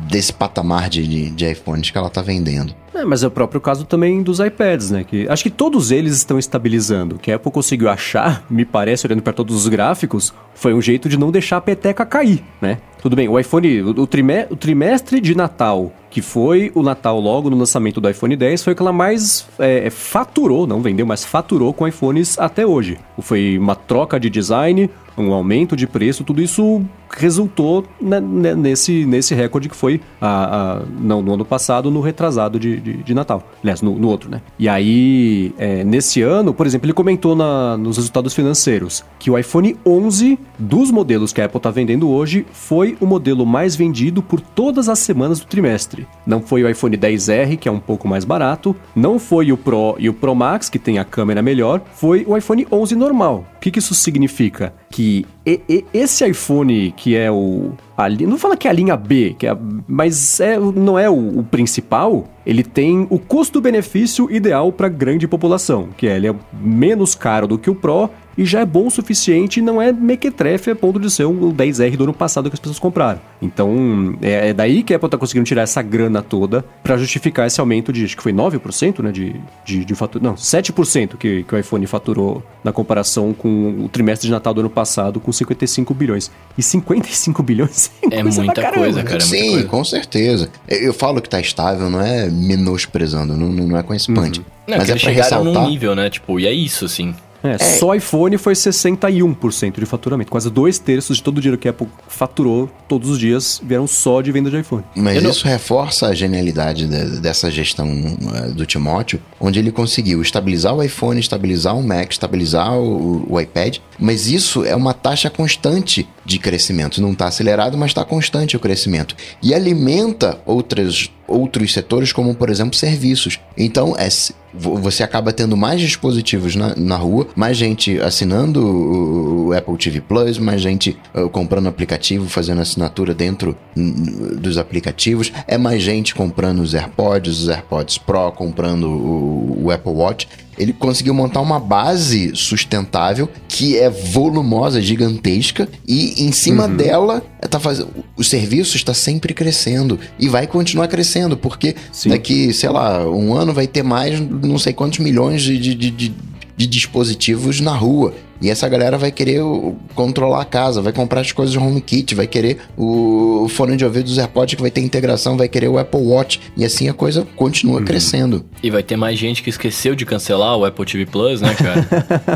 desse patamar de, de, iPhones que ela tá vendendo. É, mas é o próprio caso também dos iPads, né? Que acho que todos eles estão estabilizando. O que a Apple conseguiu achar, me parece, olhando para todos os gráficos, foi um jeito de não deixar a peteca cair, né? Tudo bem, o iPhone, o, trimestre, o trimestre de Natal, que foi o Natal logo no lançamento do iPhone 10, foi o que ela mais é, faturou, não vendeu, mas faturou com iPhones até hoje. Foi uma troca de design, um aumento de preço, tudo isso resultou nesse, nesse recorde que foi a, a, não, no ano passado, no retrasado de, de, de Natal. Aliás, no, no, outro, né? E aí, é, nesse ano, por exemplo, ele comentou na, nos resultados financeiros que o iPhone 11, dos modelos que a Apple está vendendo hoje, foi o modelo mais vendido por todas as semanas do trimestre. Não foi o iPhone 10R, que é um pouco mais barato, não foi o Pro e o Pro Max, que tem a câmera melhor, foi o iPhone 11 normal. O que, que isso significa? Que esse iPhone que é o. A, não fala que é a linha B, que é, mas é, não é o, o principal. Ele tem o custo-benefício ideal para grande população, que é ele é menos caro do que o Pro e já é bom o suficiente e não é mequetrefe a ponto de ser um 10R do ano passado que as pessoas compraram. Então, é, é daí que a Apple tá conseguindo tirar essa grana toda para justificar esse aumento de, acho que foi 9%, né, de, de, de fatura, não, 7% que, que o iPhone faturou na comparação com o trimestre de Natal do ano passado com 55 bilhões. E 55 bilhões <laughs> é, coisa muita coisa, cara. É Sim, coisa. com certeza. Eu falo que tá estável, não é menosprezando, não, não é com esse punch. Uhum. Não, mas é pra ressaltar... num nível, né? Tipo, e é isso, assim. É, é, só iPhone foi 61% de faturamento. Quase dois terços de todo o dinheiro que a Apple faturou todos os dias vieram só de venda de iPhone. Mas Eu isso não... reforça a genialidade de, dessa gestão uh, do Timóteo, onde ele conseguiu estabilizar o iPhone, estabilizar o Mac, estabilizar o, o iPad. Mas isso é uma taxa constante de crescimento. Não está acelerado, mas está constante o crescimento. E alimenta outras outros setores, como por exemplo serviços. Então, é, você acaba tendo mais dispositivos na, na rua, mais gente assinando o, o Apple TV Plus, mais gente uh, comprando aplicativo, fazendo assinatura dentro dos aplicativos, é mais gente comprando os AirPods, os AirPods Pro, comprando o, o Apple Watch ele conseguiu montar uma base sustentável que é volumosa, gigantesca, e em cima uhum. dela tá fazendo. O serviço está sempre crescendo e vai continuar crescendo, porque Sim. daqui, sei lá, um ano vai ter mais não sei quantos milhões de, de, de, de dispositivos na rua. E essa galera vai querer controlar a casa, vai comprar as coisas de HomeKit, vai querer o fone de ouvido dos AirPods que vai ter integração, vai querer o Apple Watch. E assim a coisa continua uhum. crescendo. E vai ter mais gente que esqueceu de cancelar o Apple TV Plus, né, cara?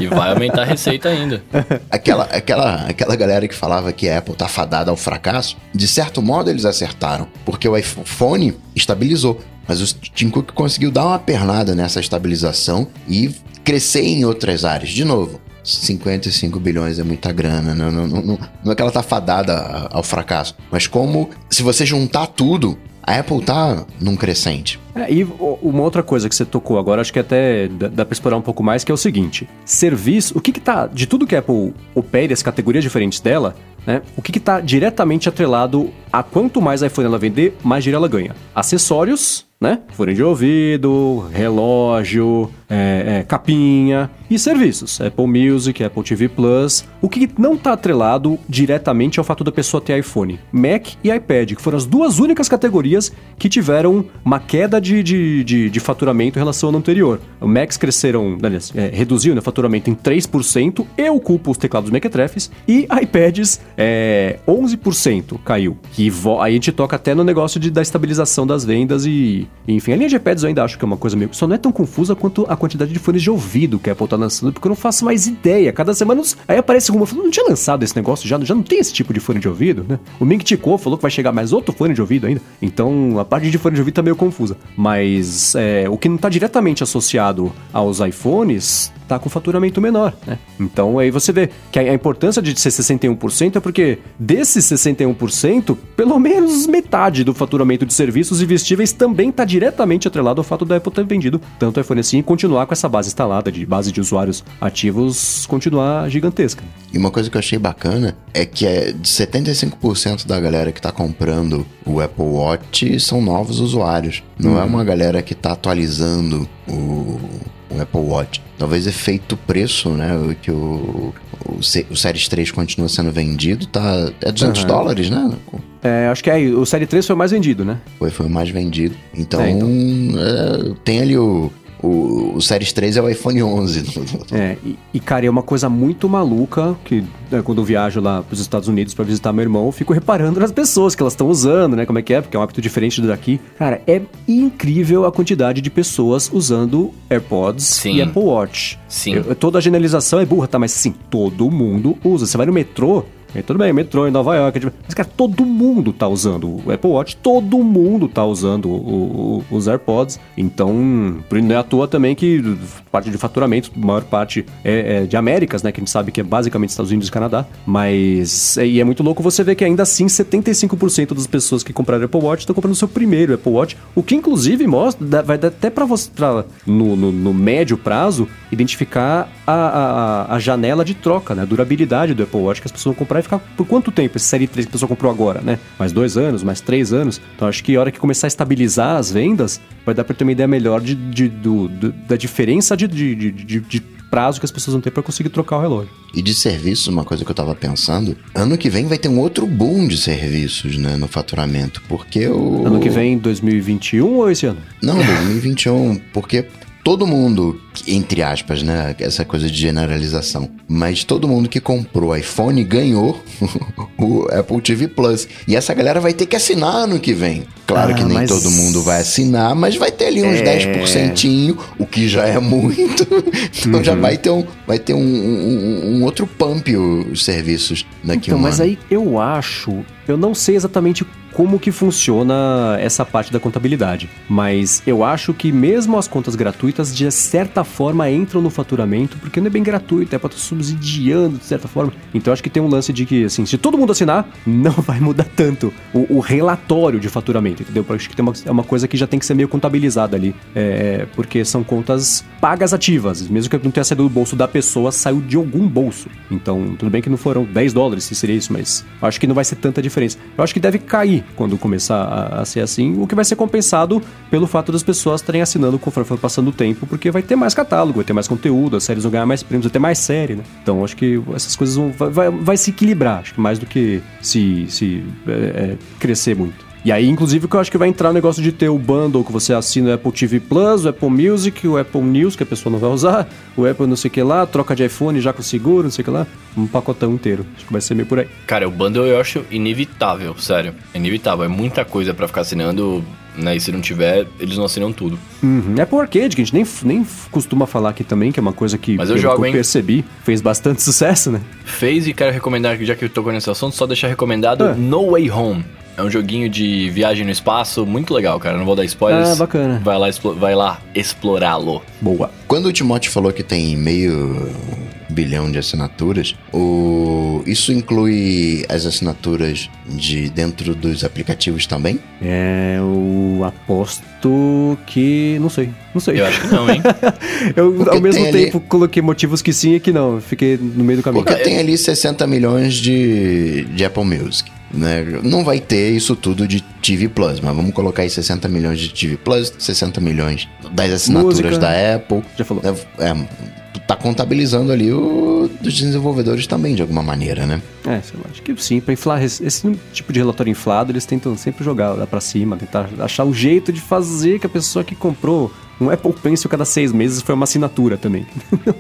e vai aumentar a receita ainda. <laughs> Aquela, aquela, aquela galera que falava que a Apple tá fadada ao fracasso, de certo modo eles acertaram, porque o iPhone estabilizou. Mas o Tim Cook conseguiu dar uma pernada nessa estabilização e crescer em outras áreas. De novo, 55 bilhões é muita grana, não, não, não, não é que ela tá fadada ao fracasso, mas como se você juntar tudo, A Apple tá num crescente. É, e uma outra coisa que você tocou agora, acho que até dá, pra explorar um pouco mais, que é o seguinte: serviço, o que que tá, de tudo que a Apple opera, as categorias diferentes dela, né? O que está diretamente atrelado a quanto mais iPhone ela vender, mais dinheiro ela ganha? Acessórios, né? Fone de ouvido, relógio, é, é, capinha e serviços. Apple Music, Apple TV Plus. O que não está atrelado diretamente ao fato da pessoa ter iPhone? Mac e iPad, que foram as duas únicas categorias que tiveram uma queda de, de, de, de faturamento em relação ao ano anterior. O Macs cresceram, aliás, é, reduziu né, faturamento em 3%, eu culpo os teclados mequetrefes, e iPads é, 11% caiu. Que aí a gente toca até no negócio de, da estabilização das vendas e enfim, a linha de iPads eu ainda acho que é uma coisa meio. Só não é tão confusa quanto a quantidade de fones de ouvido que a Apple tá lançando, porque eu não faço mais ideia. Cada semana aí aparece alguma. Não tinha lançado esse negócio já, já não tem esse tipo de fone de ouvido, né? O Ming Chico falou que vai chegar mais outro fone de ouvido ainda. Então a parte de fone de ouvido tá meio confusa. Mas é, o que não tá diretamente associado aos iPhones tá com faturamento menor, né? Então aí você vê que a, importância de ser 61% é porque desses 61%, pelo menos metade do faturamento de serviços e vestíveis também está diretamente atrelado ao fato da Apple ter vendido tanto iPhone assim e continuar com essa base instalada de base de usuários ativos continuar gigantesca. E uma coisa que eu achei bacana é que é de 75% da galera que está comprando o Apple Watch são novos usuários. Não é uma galera que está atualizando o o Apple Watch. Talvez efeito preço, né? Que o, o, o Series 3 continua sendo vendido, tá. É 200 uhum. dólares, né? É, acho que é, o Série 3 foi o mais vendido, né? Foi, foi o mais vendido. Então, é, então. É, tem ali o, o, o Series 3 é o iPhone 11. <laughs> É, e, e, cara, é uma coisa muito maluca que né, quando eu viajo lá para os Estados Unidos para visitar meu irmão, eu fico reparando nas pessoas que elas estão usando, né? Como é que é? Porque é um hábito diferente do daqui. Cara, é incrível a quantidade de pessoas usando AirPods sim. e Apple Watch. Sim. Eu, toda a generalização é burra, tá? Mas sim, todo mundo usa. Você vai no metrô, e tudo bem, metrô em Nova York. Tipo, mas, cara, todo mundo tá usando o Apple Watch, todo mundo tá usando o, o, os AirPods. Então, não é à toa também que parte de faturamento, maior parte é, é, de Américas, né? Que a gente sabe que é basicamente Estados Unidos e Canadá. Mas, é, e é muito louco você ver que ainda assim 75% das pessoas que compraram Apple Watch estão comprando o seu primeiro Apple Watch. O que, inclusive, mostra, vai dar até para você, pra, no, no, no, médio prazo, identificar a, a, a janela de troca, né? A durabilidade do Apple Watch que as pessoas vão comprar vai ficar por quanto tempo esse Série 3 que a pessoa comprou agora, né? Mais dois anos, mais três anos. Então acho que a hora que começar a estabilizar as vendas, vai dar para ter uma ideia melhor de, de do, do, da diferença de, de, de, prazo que as pessoas vão ter para conseguir trocar o relógio. E de serviços, uma coisa que eu tava pensando, ano que vem vai ter um outro boom de serviços, né, no faturamento, porque o... Ano que vem, 2021 ou esse ano? Não, 2021, porque todo mundo, entre aspas, né? Essa coisa de generalização. Mas todo mundo que comprou iPhone ganhou <laughs> o Apple TV Plus. E essa galera vai ter que assinar ano que vem. Claro ah, que nem mas... todo mundo vai assinar, mas vai ter ali uns é... 10%, o que já é muito. <laughs> então uhum. já vai ter um, vai ter um, um, um outro pump os serviços daqui então, um mas ano. aí eu acho, eu não sei exatamente como que funciona essa parte da contabilidade. Mas eu acho que mesmo as contas gratuitas, de certa forma, entram no faturamento, porque não é bem gratuito, é para subsidiando de certa forma. Então acho que tem um lance de que, assim, se todo mundo assinar, <laughs> não vai mudar tanto o, o relatório de faturamento, entendeu? Acho que tem uma, é uma coisa que já tem que ser meio contabilizada ali, é, porque são contas pagas ativas, mesmo que não tenha saído do bolso da pessoa, saiu de algum bolso. Então, tudo bem que não foram 10 dólares, se seria isso, mas acho que não vai ser tanta diferença. Eu acho que deve cair quando começar a, a, ser assim, o que vai ser compensado pelo fato das pessoas estarem assinando conforme for passando o tempo, porque vai ter mais catálogo, vai ter mais conteúdo, as séries vão ganhar mais prêmios, vai ter mais série, né? Então acho que essas coisas vão vai, vai, vai se equilibrar, acho que mais do que se, se é, é, crescer muito. E aí, inclusive, que eu acho que vai entrar o negócio de ter o bundle que você assina o Apple TV Plus, o Apple Music, o Apple News, que a pessoa não vai usar, <laughs> o Apple não sei o que lá, troca de iPhone já com seguro, não sei o que lá. Um pacotão inteiro. Acho que vai ser meio por aí. Cara, o bundle eu acho inevitável, sério. É inevitável. É muita coisa para ficar assinando né? E se não tiver, eles não assinam tudo. Uhum. Apple Arcade, que a gente nem, nem costuma falar aqui também, que é uma coisa que, Mas eu, jogo, que eu percebi, fez bastante <laughs> sucesso, né? Fez e quero recomendar, já que eu tô com esse assunto, só deixar recomendado ah. No Way Home. É um joguinho de viagem no espaço muito legal, cara. Não vou dar spoilers. Ah, bacana. Vai lá, vai lá explorá-lo. Boa. Quando o Timóteo falou que tem meio bilhão de assinaturas. O... Isso inclui as assinaturas de dentro dos aplicativos também? É, eu aposto que. Não sei. Não sei. Eu acho que não, hein? <laughs> eu, Porque ao mesmo tem ali- tempo, coloquei motivos que sim e que não. Fiquei no meio do caminho. Porque tem ali 60 milhões de, de Apple Music. Né? Não vai ter isso tudo de TV Plus, mas vamos colocar aí 60 milhões de TV Plus, 60 milhões das assinaturas Música. da Apple. Já falou. É, é, tá contabilizando ali o dos desenvolvedores também, de alguma maneira, né? É, sei lá, acho que sim, pra inflar esse, tipo de relatório inflado, eles tentam sempre jogar lá pra cima, tentar achar um jeito de fazer que a pessoa que comprou um Apple Pencil cada seis meses foi uma assinatura também.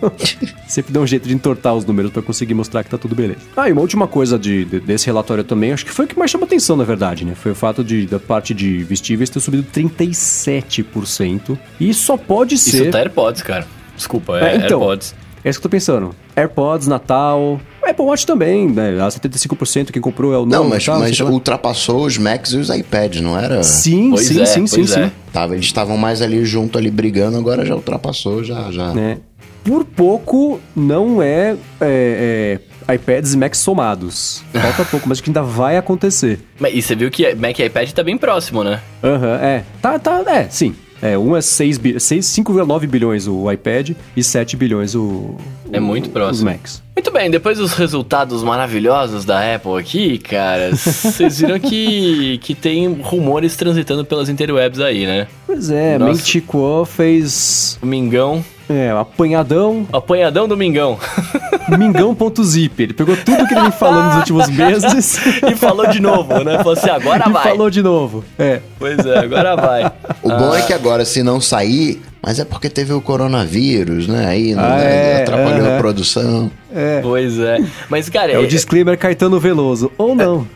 <laughs> sempre dá um jeito de entortar os números pra conseguir mostrar que tá tudo beleza. Ah, e uma última coisa de, de- desse relatório também, acho que foi o que mais chamou atenção, na verdade, né? Foi o fato de, da parte de vestíveis ter subido 37%. E só pode ser... Isso tá AirPods, cara. Desculpa, é, É, então, AirPods. É isso que eu tô pensando. AirPods, Natal. Apple Watch também, né? A 75% quem comprou é o Não, mas, tal, mas ultrapassou os Macs e os iPads, não era? Sim, Pois sim, é, sim, sim, pois sim. é. Tava, eles estavam mais ali junto, ali brigando, agora já ultrapassou, já. já. Né? Por pouco não é, é, é iPads e Macs somados. Falta pouco, mas acho que ainda vai acontecer. Mas, e você viu que Mac e iPad tá bem próximo, né? Aham, é. Tá, tá, é, sim. É, um é 6 bi- seis- 5,9 bilhões o iPad e 7 bilhões o, É o- muito os próximo. Macs. Muito bem, depois dos resultados maravilhosos da Apple aqui, cara, vocês viram que, <laughs> que tem rumores transitando pelas interwebs aí, né? Pois é, Nossa. Meng Chi Kuo fez O Mingão, é, apanhadão apanhadão do <laughs> Mingão. Mingão.zip. Ele pegou tudo que ele vem falando nos últimos <laughs> meses e falou de novo, né? Falou assim, agora <laughs> e vai. falou de novo. É. Pois é, agora vai. O bom Ah. é que agora, se não sair, mas é porque teve o coronavírus, né? Aí não, Ah, né, é, atrapalhou aham. a produção. Pois é. Mas, cara, É o é- disclaimer Caetano Veloso. Ou não.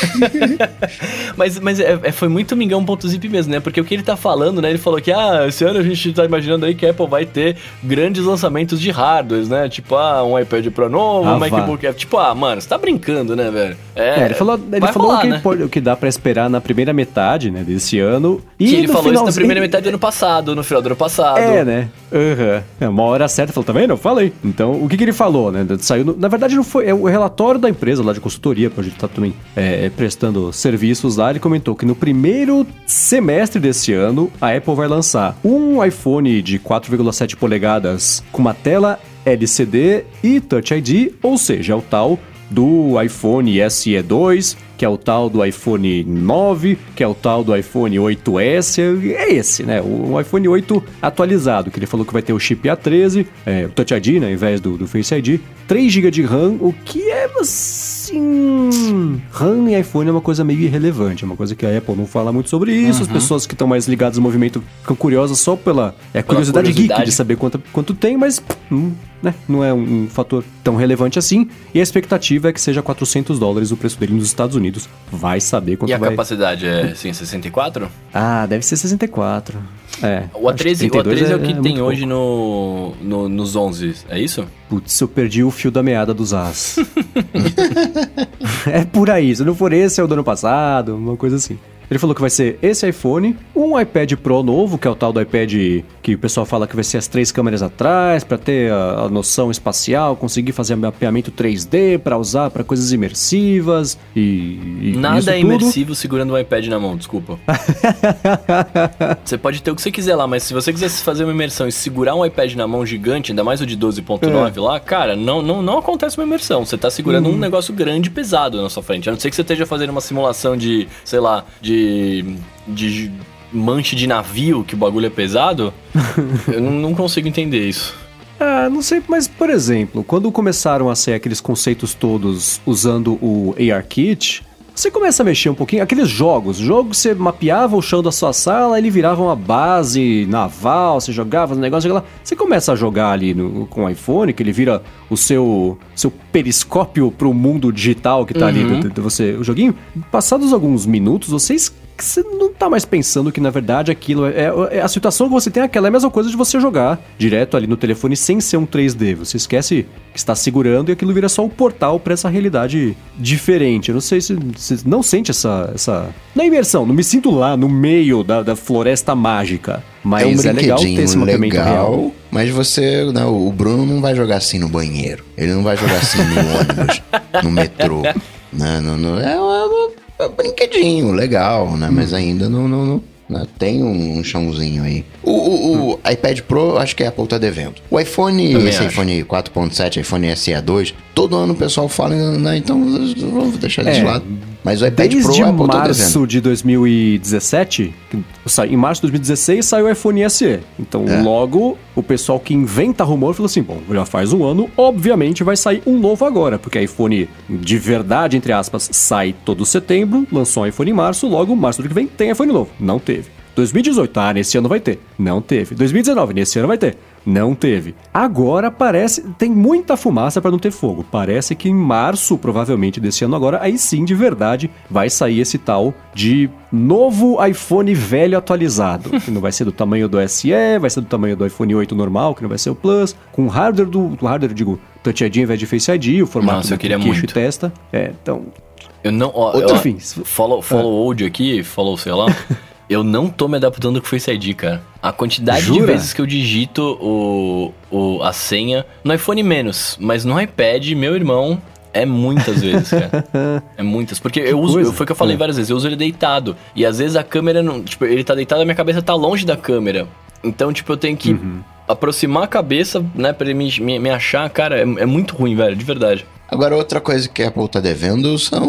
<laughs> Mas, mas é- é- foi muito mingão.zip mesmo, né? Porque o que ele tá falando, né? Ele falou que, ah, esse ano a gente tá imaginando aí que a Apple vai ter grandes lançamentos de hardwares, né? Tipo, ah, um iPad Pro novo, Ah, um. MacBook Air. Tipo, ah, mano, você tá brincando, né, velho? É, ele falou, ele falou rolar, o, que né? pode- que dá pra esperar na primeira metade, né, desse ano. E Que ele falou isso na primeira metade do ano passado, no final do ano passado. É, né? Aham. É, uma hora certa, falou, tá vendo? Eu falei. Então, o que, que ele falou, né? Saiu. no- na verdade, não foi. É o relatório da empresa lá de consultoria, pra gente tá também é, prestando serviços lá. Ele comentou que no primeiro semestre desse ano, a Apple vai lançar um iPhone de 4,7 polegadas com uma tela LCD e Touch ID, ou seja, é o tal do iPhone SE 2, que é o tal do iPhone 9, que é o tal do iPhone 8S, é esse, né? O, iPhone 8 atualizado, que ele falou que vai ter o chip A13, é, o Touch ID, né, ao invés do, do Face ID, 3 GB de RAM, o que é assim... RAM e iPhone é uma coisa meio irrelevante, é uma coisa que a Apple não fala muito sobre isso, as pessoas que estão mais ligadas ao movimento ficam curiosas só pela é, curiosidade, geek curiosidade. de saber quanto, quanto tem, mas hum, né, não é um, um fator tão relevante assim. E a expectativa é que seja 400 dólares o preço dele nos Estados Unidos. Vai saber quanto E a vai... capacidade é, assim, 64? Ah, deve ser 64. É. O acho que A13, o 32 A13 é, o que tem muito hoje no, no, nos 11, é isso? Putz, eu perdi o fio da meada dos As. <laughs> é por aí. Se não for esse, é o do ano passado, uma coisa assim. Ele falou que vai ser esse iPhone, um iPad Pro novo, que é o tal do iPad que o pessoal fala que vai ser as três câmeras atrás, pra ter a, a noção espacial, conseguir fazer mapeamento 3D, pra usar pra coisas imersivas e, e Nada é tudo. imersivo segurando um iPad na mão, desculpa. <laughs> você pode ter o que você quiser lá, mas se você quisesse fazer uma imersão e segurar um iPad na mão gigante, ainda mais o de 12.9 É. lá, cara, não, não, não acontece uma imersão. Você tá segurando Uhum. um negócio grande e pesado na sua frente. A não ser que você esteja fazendo uma simulação de, sei lá, de. de manche de navio, que o bagulho é pesado. <laughs> eu não, não consigo entender isso. Ah, não sei, mas por exemplo, quando começaram a ser aqueles conceitos todos usando o ARKit, você começa a mexer um pouquinho. Aqueles jogos, jogos você mapeava o chão da sua sala, ele virava uma base naval, você jogava os negócios, lá. Você começa a jogar ali no, com o iPhone, que ele vira o seu, seu periscópio pro mundo digital que tá ali Uhum. de, de você, o joguinho. Passados alguns minutos, vocês você não tá mais pensando que na verdade aquilo é, é- é- a situação que você tem é aquela é a mesma coisa de você jogar direto ali no telefone sem ser um 3D. Você esquece que está segurando e aquilo vira só o portal para essa realidade diferente. Eu não sei se você não sente essa essa na imersão, não me sinto lá no meio da, da floresta mágica. Mas é, um legal ter esse mapeamento legal, real. mas você, né, o Bruno não vai jogar assim no banheiro. Ele não vai jogar assim no <laughs> ônibus, no metrô. Né, no, no- é, um, é um brinquedinho legal, né? Hum. Mas ainda não, não, não- né, tem um chãozinho aí. O, o- o iPad Pro, acho que a Apple tá devendo. O iPhone, Também esse acho. iPhone 4.7, iPhone SE2, todo ano o pessoal fala, né, então vamos deixar ele de É, lado. Mas o iPad Pro, Desde a Apple tá março de 2017, que sa- em março de 2016 saiu o iPhone SE. Então, É. logo, o pessoal que inventa rumor falou assim: bom, já faz um ano, obviamente vai sair um novo agora, porque iPhone de verdade, entre aspas, sai todo setembro, lançou um iPhone em março, logo, março do que vem tem iPhone novo. Não teve. 2018, ah, nesse ano vai ter. Não teve. 2019, nesse ano vai ter. Não teve. Agora parece. Tem muita fumaça para não ter fogo. Parece que em março, provavelmente desse ano, agora, aí sim, de verdade, vai sair esse tal de novo iPhone velho atualizado. <laughs> que não vai ser do tamanho do SE, vai ser do tamanho do iPhone 8 normal, que não vai ser o Plus. Com hardware do. do hardware, eu digo, Touch ID ao invés de Face ID, o formato Nossa, eu do queria queixo muito. e testa. É, então. Eu não. Ó, Outro ó, fim, Follow, follow old aqui, follow, sei lá. <laughs> eu não tô me adaptando com o Face ID, cara. A quantidade de Jura? vezes que eu digito o, o, a senha. No iPhone menos, mas no iPad, meu irmão. É muitas <laughs> vezes, cara. É muitas. Porque eu uso, coisa. foi o que eu falei É. várias vezes, eu uso ele deitado. E às vezes a câmera não. Tipo, ele tá deitado, a minha cabeça tá longe da câmera. Então, tipo, eu tenho que Uhum. aproximar a cabeça, né, pra ele me, me, me achar. Cara, é, é muito ruim, velho, de verdade. Agora, outra coisa que a Apple tá devendo são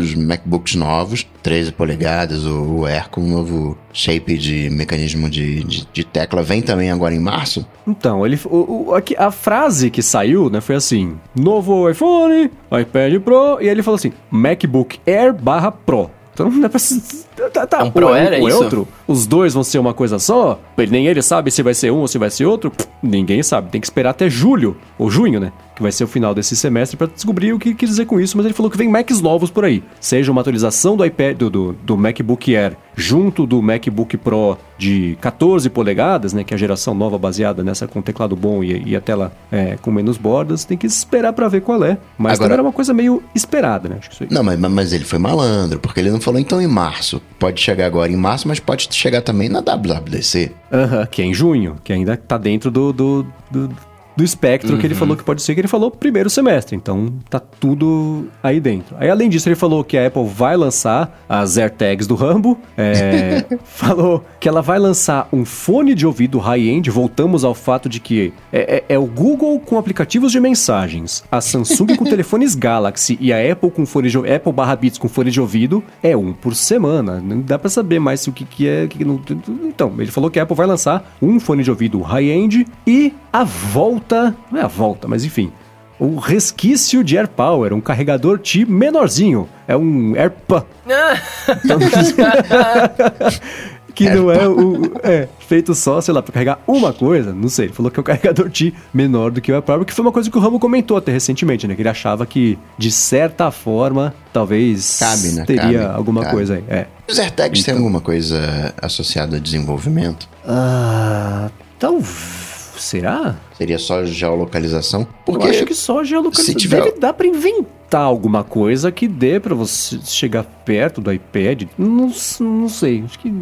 os MacBooks novos, 13 polegadas, o o Air com um novo shape de mecanismo de, de, de tecla. Vem também agora em março. Então, ele, o, o- aqui, a frase que saiu, né, foi assim: novo iPhone, iPad Pro, e aí ele falou assim: MacBook Air barra Pro. Então <laughs> não é pra. se- Tá, tá, É um Pro é ou isso? outro? Os dois vão ser uma coisa só? Ele- Nem ele sabe se vai ser um ou se vai ser outro? Pff, ninguém sabe. Tem que esperar até julho, ou junho, né? Que vai ser o final desse semestre pra descobrir o que quis dizer com isso. Mas ele falou que vem Macs novos por aí. Seja uma atualização do iPad, do, do, do MacBook Air, junto do MacBook Pro de 14 polegadas, né? Que é a geração nova baseada nessa com teclado bom e, e a tela é, com menos bordas. Tem que esperar pra ver qual é. Mas Agora- também era uma coisa meio esperada, né? Acho que isso aí. Não, mas, mas ele foi malandro, porque ele não falou então em março. Pode chegar agora em março, mas pode chegar também na WWDC. Aham, que é em junho, que ainda tá dentro do, do, do, do espectro que ele falou que pode ser, que ele falou primeiro semestre, então tá tudo aí dentro. Aí além disso, ele falou que a Apple vai lançar as AirTags do Rambo, é, <laughs> falou que ela vai lançar um fone de ouvido high-end, voltamos ao fato de que é, é- é o Google com aplicativos de mensagens, a Samsung com <laughs> telefones Galaxy e a Apple com fone de Apple barra Beats com fone de ouvido, é um por semana. Não dá pra saber mais o que, que é. que não- então, ele falou que a Apple vai lançar um fone de ouvido high-end e a volta. Não é a volta, mas enfim. O resquício de AirPower, um carregador T menorzinho. É um AirPod. <laughs> Então, <laughs> que não é o. É, feito só, sei lá, pra carregar uma coisa, não sei. Ele falou que é um carregador T menor do que o AirPower, que foi uma coisa que o Ramo comentou até recentemente, né? Que ele achava que, de certa forma, talvez Cabe, né? teria Cabe, alguma cabe. coisa aí. É. Os AirTags têm alguma coisa associada a desenvolvimento? Ah. Talvez. Será? Seria só geolocalização? Porque Eu acho que só geolocalização. se tiver- Deve dar pra inventar alguma coisa que dê pra você chegar perto do iPad. Não, não sei. Acho que.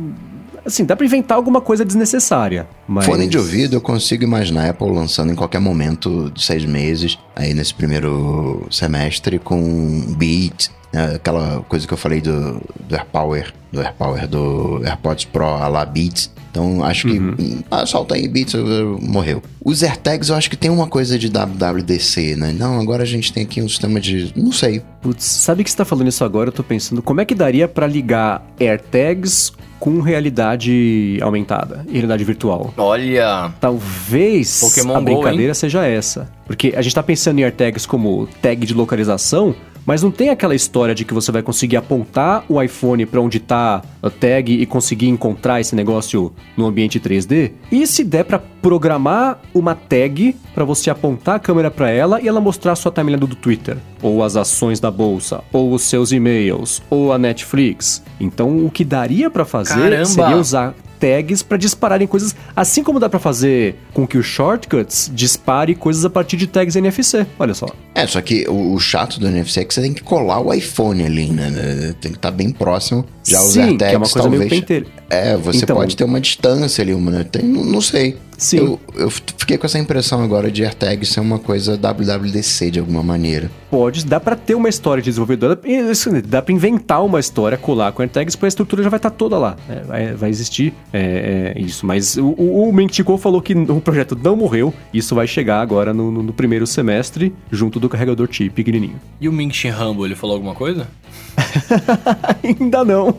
Assim, dá pra inventar alguma coisa desnecessária. Mas... Fone de ouvido eu consigo imaginar a Apple lançando em qualquer momento de seis meses, aí nesse primeiro semestre, com Beat, aquela coisa que eu falei do, do AirPower, do AirPower do AirPods Pro a la Beats. Então acho que. hum, Ah, solta aí, Beats, eu- eu- morreu. Os AirTags eu acho que tem uma coisa de WWDC, né? Não, agora a gente tem aqui um sistema de. Não sei. Putz, sabe que você tá falando isso agora? Eu tô pensando como é que daria pra ligar AirTags com realidade aumentada, e realidade virtual. Olha. Talvez Pokémon a Go, brincadeira seja essa. Porque a gente tá pensando em AirTags como tag de localização, mas não tem aquela história de que você vai conseguir apontar o iPhone pra onde tá a tag e conseguir encontrar esse negócio no ambiente 3D? E se der pra programar uma tag pra você apontar a câmera pra ela e ela mostrar a sua timeline do Twitter, ou as ações da bolsa, ou os seus e-mails, ou a Netflix. Então o que daria pra fazer Caramba! seria usar tags para dispararem coisas, assim como dá pra fazer com que o Shortcuts dispare coisas a partir de tags NFC. Olha só. É, só que o, o chato do NFC é que você tem que colar o iPhone ali, né? Tem que estar bem próximo. Já os Sim, AirTags, que é uma coisa meio talvez. pentelho. É, você Então- pode ter uma distância ali, uma, né? Tem, não, não sei. Sim. Eu, eu fiquei com essa impressão agora de AirTag ser uma coisa WWDC de alguma maneira. Pode, dá pra ter uma história de desenvolvedor, isso, né, dá pra inventar uma história, colar com AirTags, porque a estrutura já vai estar toda lá. É, vai, vai existir é, é, isso. Mas o, o, o Mintico falou que o projeto não morreu, isso vai chegar agora no, no- no primeiro semestre, junto do carregador chip pequenininho. E o Ming Rambo, ele falou alguma coisa? <laughs> Ainda não.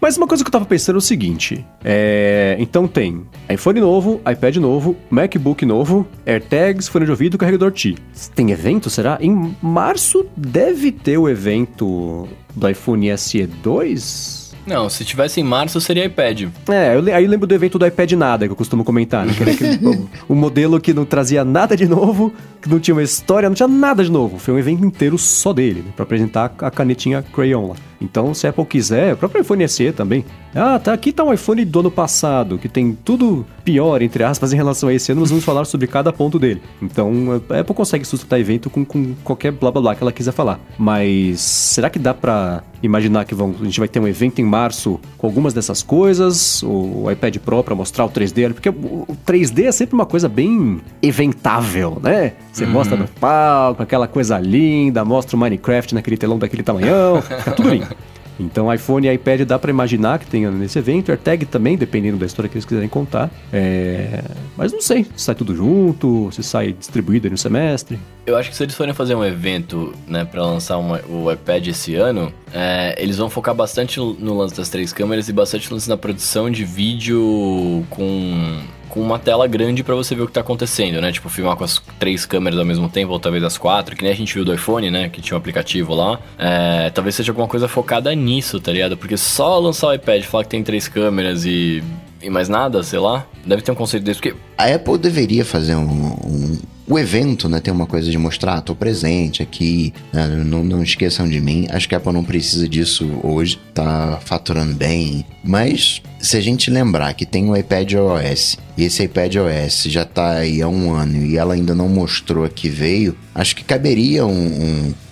Mas uma coisa que eu tava pensando é o seguinte: é, então tem iPhone novo, iPad novo, MacBook novo, AirTags, fone de ouvido, carregador T. Tem evento, será? Em março deve ter o evento do iPhone SE 2? Não, se tivesse em março seria iPad. É, eu, aí eu lembro do evento do iPad Nada, que eu costumo comentar, né? Que era aquele- <laughs> o, o modelo que não trazia nada de novo, que não tinha uma história, não tinha nada de novo. Foi um evento inteiro só dele, né? Pra apresentar a canetinha Crayon lá. Então, se a Apple quiser, o próprio iPhone SE também. Ah, tá, aqui tá um iPhone do ano passado, que tem tudo pior, entre aspas, em relação a esse ano, nós vamos falar sobre cada ponto dele. Então, a Apple consegue sustentar evento com, com qualquer blá blá blá que ela quiser falar. Mas, será que dá pra imaginar que vão, a gente vai ter um evento em março com algumas dessas coisas? O iPad Pro pra mostrar o 3D? Porque o o 3D é sempre uma coisa bem eventável, né? Você mostra no palco, aquela coisa linda, mostra o Minecraft naquele telão daquele tamanhão, fica <laughs> tudo lindo. Então, iPhone e iPad dá pra imaginar que tenha nesse evento. AirTag também, dependendo da história que eles quiserem contar. É... Mas não sei se sai tudo junto, se sai distribuído no semestre. Eu acho que se eles forem fazer um evento, né, pra lançar uma- o iPad esse ano, é, eles vão focar bastante no, lance das três câmeras e bastante no lance da produção de vídeo com, com uma tela grande pra você ver o que tá acontecendo, né? Tipo, filmar com as três câmeras ao mesmo tempo, ou talvez as quatro, que nem a gente viu do iPhone, né? Que tinha um aplicativo lá. É, talvez seja alguma coisa focada nisso, tá ligado? Porque só lançar o iPad, falar que tem três câmeras e. E mais nada, sei lá. Deve ter um conceito desse, porque A Apple deveria fazer um, um- o evento, né? Tem uma coisa de mostrar, tô presente aqui, né, não, não esqueçam de mim. Acho que a Apple não precisa disso hoje, tá faturando bem. Mas se a gente lembrar que tem o iPad OS e esse iPad OS já tá aí há um ano e ela ainda não mostrou que veio, acho que caberia um,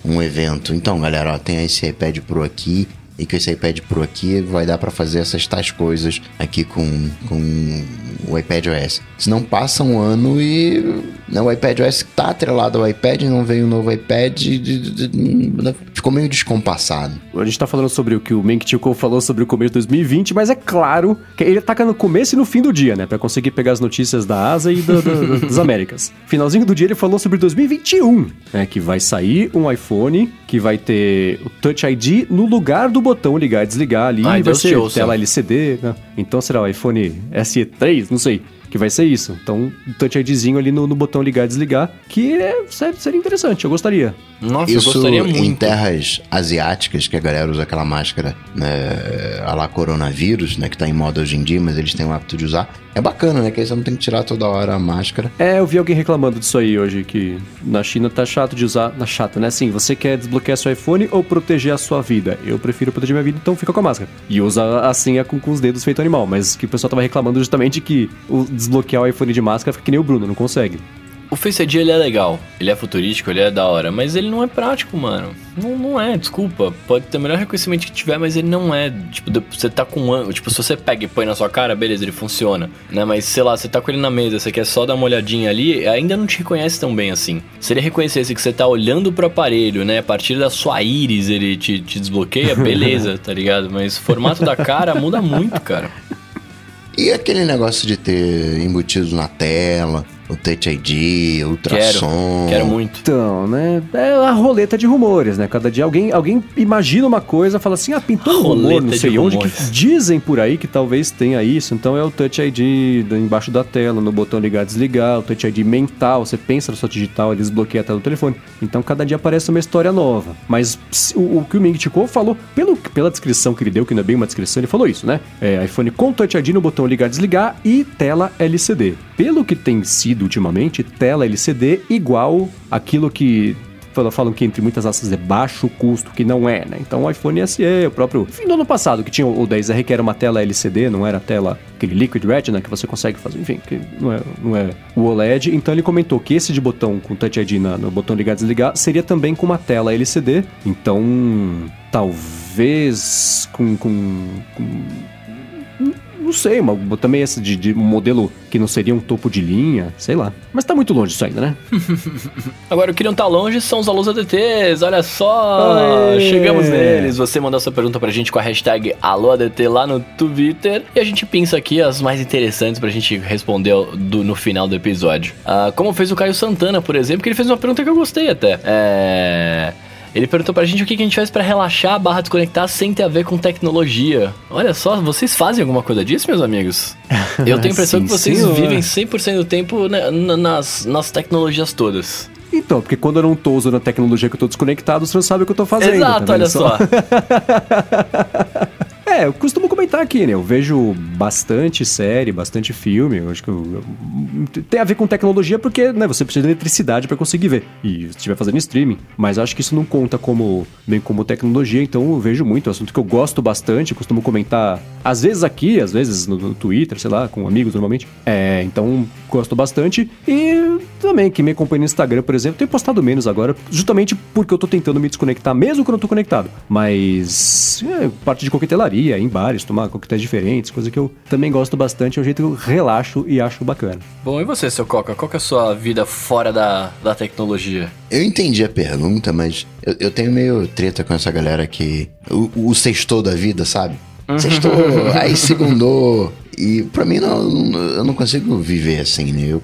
um, um evento. Então, galera, ó, tem esse iPad Pro aqui. E com esse iPad Pro aqui vai dar pra fazer essas tais coisas aqui com, com o iPad OS. Se não passa um ano e o iPad OS tá atrelado ao iPad, não veio o novo iPad, de- ficou meio descompassado. A gente tá falando sobre o que o Menk Chico falou sobre o começo de 2020, mas é claro que ele ataca no começo e no fim do dia, né? Pra conseguir pegar as notícias da Asa e da- da- <laughs> das Américas. Finalzinho do dia ele falou sobre 2021, né? Que vai sair um iPhone que vai ter o Touch ID no lugar do botão ligar e desligar ali. Ai, e vai Deus ser tela LCD, né? Então será o iPhone SE3? Não sei. Que vai ser isso. Então, um Touch IDzinho ali no, no botão ligar e desligar. Que é, sério, seria interessante, eu gostaria. Nossa, eu Isso gostaria em muito. terras asiáticas, que a galera usa aquela máscara, né, a lá coronavírus, né, que tá em moda hoje em dia, mas eles têm o hábito de usar. É bacana, né, que aí você não tem que tirar toda hora a máscara. É, eu vi alguém reclamando disso aí hoje, que na China tá chato de usar. Na chato, né? Assim, você quer desbloquear seu iPhone ou proteger a sua vida? Eu prefiro proteger minha vida, então fica com a máscara. E usa a senha com, com os dedos feito animal. Mas que o pessoal tava reclamando justamente que o desbloquear o iPhone de máscara fica que nem o Bruno, não consegue. O Face ID ele é legal, ele é futurístico, ele é da hora, mas ele não é prático, mano. Não, não é, desculpa. Pode ter o melhor reconhecimento que tiver, mas ele não é. Tipo, você tá com um ângulo. Tipo, se você pega e põe na sua cara, beleza, ele funciona. Né? Mas sei lá, você tá com ele na mesa, você quer só dar uma olhadinha ali, ainda não te reconhece tão bem assim. Se ele reconhecesse que você tá olhando pro aparelho, né? A partir da sua íris ele te, te desbloqueia, <laughs> beleza, tá ligado? Mas o formato da cara muda muito, cara. E aquele negócio de ter embutido na tela, o Touch ID, ultrassom. Quero muito. Então, né? É a roleta de rumores, né? Cada dia alguém, alguém imagina uma coisa, fala assim, ah, pintou um rumor, não sei onde, que dizem por aí que talvez tenha isso. Então é o Touch ID embaixo da tela, no botão ligar e desligar, o Touch ID mental, você pensa na sua digital, ele desbloqueia a tela do telefone. Então cada dia aparece uma história nova. Mas o, o que o Ming Chico falou, pelo, pela descrição que ele deu, que não é bem uma descrição, ele falou isso, né? É, iPhone com Touch ID no botão ligar e desligar e tela LCD. Pelo que tem sido ultimamente, tela LCD igual aquilo que falam, que entre muitas aspas é baixo custo, que não é, né? Então o iPhone SE, o próprio. Fim do ano passado, que tinha o 10R, que era uma tela LCD, não era tela, aquele Liquid Retina que você consegue fazer, enfim, que não é, não é o OLED. Então ele comentou que esse de botão com Touch ID na, no botão ligar e desligar seria também com uma tela LCD. Então, talvez com, com, com sei, mas também esse de, de, um modelo que não seria um topo de linha, sei lá. Mas tá muito longe isso ainda, né? <laughs> Agora, o que não tá longe são os alunos ADTs, olha só! Aê. Chegamos neles. Você mandou sua pergunta pra gente com a hashtag AlôADT lá no Twitter. E a gente pensa aqui as mais interessantes pra gente responder do, no final do episódio. Uh, como fez o Caio Santana, por exemplo, que ele fez uma pergunta que eu gostei até. É... Ele perguntou pra gente o que a gente faz para relaxar barra desconectar sem ter a ver com tecnologia. Olha só, vocês fazem alguma coisa disso, meus amigos? <laughs> Eu tenho a impressão sim, que vocês senhor. vivem 100% do tempo né, nas, nas tecnologias todas. Então, porque quando eu não tô usando a tecnologia que eu tô desconectado, você não sabe o que eu tô fazendo. Exato, tá olha só. <laughs> É, eu costumo comentar aqui, né? Eu vejo bastante série, bastante filme. Eu acho que eu, eu, tem a ver com tecnologia porque, né, você precisa de eletricidade para conseguir ver. E se estiver fazendo streaming. Mas acho que isso não conta como bem como tecnologia, então eu vejo muito. É um assunto que eu gosto bastante, costumo comentar às vezes aqui, às vezes no, no Twitter, sei lá, com amigos normalmente. É, então gosto bastante. E também, que me acompanha no Instagram, por exemplo, tenho postado menos agora, justamente porque eu tô tentando me desconectar, mesmo quando eu tô conectado. Mas é, parte de coquetelaria ir em bares, tomar coquetéis diferentes, coisa que eu também gosto bastante, é um jeito que eu relaxo e acho bacana. Bom, e você, seu Coca? Qual que é a sua vida fora da, da tecnologia? Eu entendi a pergunta, mas eu, eu tenho meio treta com essa galera que. O, o sextou da vida, sabe? <laughs> Sextou, aí segundou. E pra mim, não, eu não consigo viver assim, né? Eu,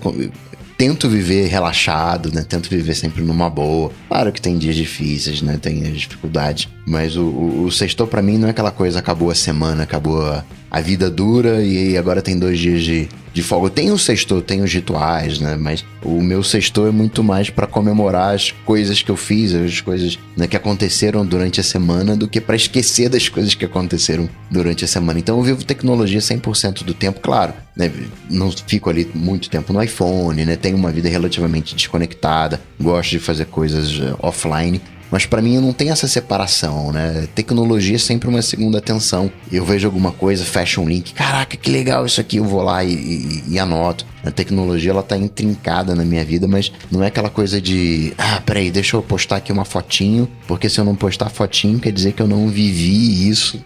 tento viver relaxado, né? Tento viver sempre numa boa. Claro que tem dias difíceis, né? Tem dificuldades. Mas o, o, o sextou para mim não é aquela coisa, acabou a semana, acabou a vida dura e agora tem dois dias de, de folga. Tem o sexto, tem os rituais, né? Mas o meu sexto é muito mais para comemorar as coisas que eu fiz, as coisas né, que aconteceram durante a semana, do que para esquecer das coisas que aconteceram durante a semana. Então eu vivo tecnologia 100% do tempo, claro. Né? Não fico ali muito tempo no iPhone, né? Tenho uma vida relativamente desconectada, gosto de fazer coisas uh, offline. Mas para mim não tenho essa separação, né? Tecnologia é sempre uma segunda atenção. Eu vejo alguma coisa, fecho um link, caraca, que legal isso aqui, eu vou lá e, e, e anoto. A tecnologia ela tá intrincada na minha vida, mas não é aquela coisa de, ah, peraí, deixa eu postar aqui uma fotinho, porque se eu não postar fotinho quer dizer que eu não vivi isso.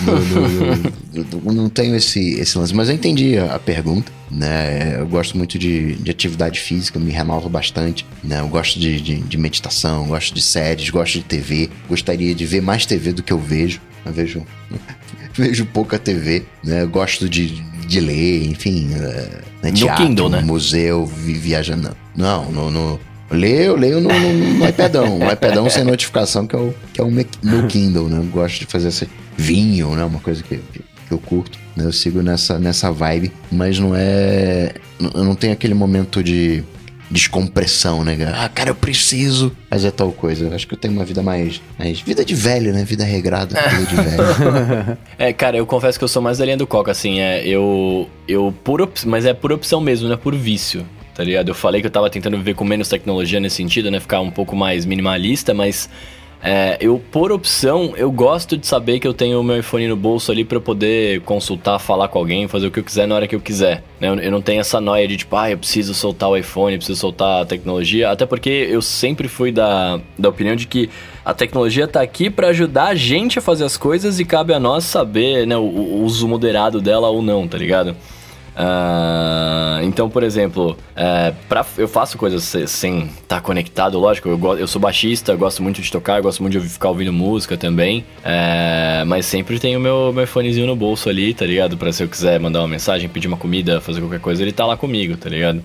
No, no, no, não tenho esse, esse lance, mas eu entendi a, a pergunta né? Eu gosto muito de, de atividade física, me renovo bastante, né? Eu gosto de, de, de, meditação, gosto de séries, gosto de TV. Gostaria de ver mais TV do que eu vejo. Eu vejo, <laughs> vejo pouca TV, né? Eu gosto de, de ler, enfim, é, né? teatro, Kindle, né? museu, vi, viajando. Não, no, no Leio, leio no, no, no iPadão. Um iPadão sem notificação, que é o, que é o meu Kindle, né? Eu gosto de fazer esse vinho, né? Uma coisa que, que, que eu curto. Né? Eu sigo nessa, nessa vibe, mas não é. Eu não tenho aquele momento de descompressão, né? Ah, cara, eu preciso fazer tal coisa. Eu acho que eu tenho uma vida mais, mais. Vida de velho, né? Vida regrada, <laughs> vida de velho. é, cara, eu confesso que eu sou mais da linha do Coca, assim. É, eu. Eu por op... Mas é por opção mesmo, não é por vício. Tá ligado? Eu falei que eu tava tentando viver com menos tecnologia nesse sentido, né? Ficar um pouco mais minimalista, mas é, eu, por opção, eu gosto de saber que eu tenho o meu iPhone no bolso ali para poder consultar, falar com alguém, fazer o que eu quiser na hora que eu quiser. Né? Eu, eu, não tenho essa noia de tipo, ah, eu preciso soltar o iPhone, preciso soltar a tecnologia. Até porque eu sempre fui da, da opinião de que a tecnologia tá aqui para ajudar a gente a fazer as coisas e cabe a nós saber né, o, o uso moderado dela ou não, tá ligado? Uh, então, por exemplo, uh, pra, eu faço coisas sem estar tá conectado, lógico. Eu, eu sou baixista, gosto muito de tocar, gosto muito de ficar ouvindo música também. Uh, mas sempre tenho meu, meu fonezinho no bolso ali, tá ligado? Pra se eu quiser mandar uma mensagem, pedir uma comida, fazer qualquer coisa, ele tá lá comigo, tá ligado?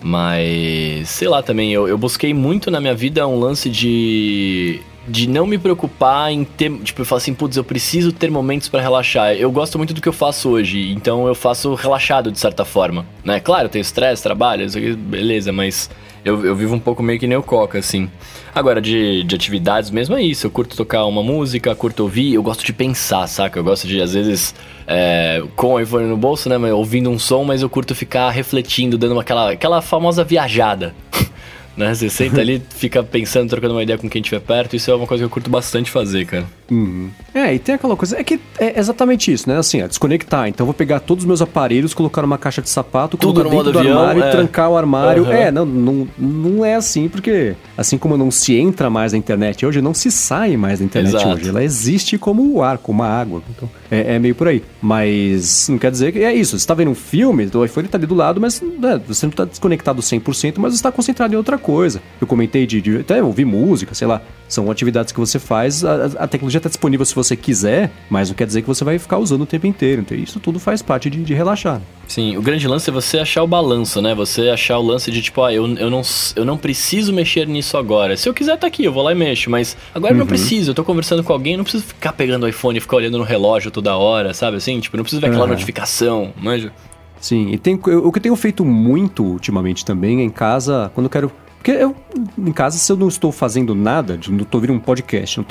Mas, sei lá também, eu, eu busquei muito na minha vida um lance de de não me preocupar em ter, tipo, eu falo assim, putz, eu preciso ter momentos para relaxar. Eu gosto muito do que eu faço hoje, então eu faço relaxado de certa forma, né? Claro, eu tenho estresse, trabalho, beleza, mas eu, eu vivo um pouco meio que nem o Coca, assim. Agora, de, de atividades mesmo é isso. Eu curto tocar uma música, curto ouvir, eu gosto de pensar, saca? Eu gosto de, às vezes, é, com o iPhone no bolso, né? Ouvindo um som, mas eu curto ficar refletindo, dando aquela, aquela famosa viajada. <laughs> né? Você senta ali, fica pensando, trocando uma ideia com quem estiver perto. Isso é uma coisa que eu curto bastante fazer, cara. Uhum. É, e tem aquela coisa, é que é exatamente isso, né? Assim, é desconectar. Então eu vou pegar todos os meus aparelhos, colocar numa caixa de sapato, Tudo colocar dentro do avião, armário, é. trancar o armário. Uhum. É, não, não, não é assim, porque assim como não se entra mais na internet hoje, não se sai mais da internet Exato. hoje. Ela existe como o ar, como a água. Então, é, é meio por aí. Mas não quer dizer que é isso. Você tá vendo um filme, o iPhone tá ali do lado, mas né, você não tá desconectado 100%, mas você tá concentrado em outra coisa. Eu comentei de, de até ouvir música, sei lá. São atividades que você faz, a, a tecnologia está disponível se você quiser, mas não quer dizer que você vai ficar usando o tempo inteiro. Então isso tudo faz parte de, de relaxar. Sim, o grande lance é você achar o balanço, né? Você achar o lance de tipo, ah, eu, eu, não, eu não preciso mexer nisso agora. Se eu quiser, tá aqui, eu vou lá e mexo. Mas agora eu não preciso, eu tô conversando com alguém, não preciso ficar pegando o iPhone e ficar olhando no relógio toda hora, sabe assim? Tipo, não preciso ver aquela Aham. notificação, manja? Sim, e tem, eu- o que eu tenho feito muito ultimamente também é em casa, quando eu quero. Porque eu, em casa, se eu não estou fazendo nada, não estou vendo um podcast, não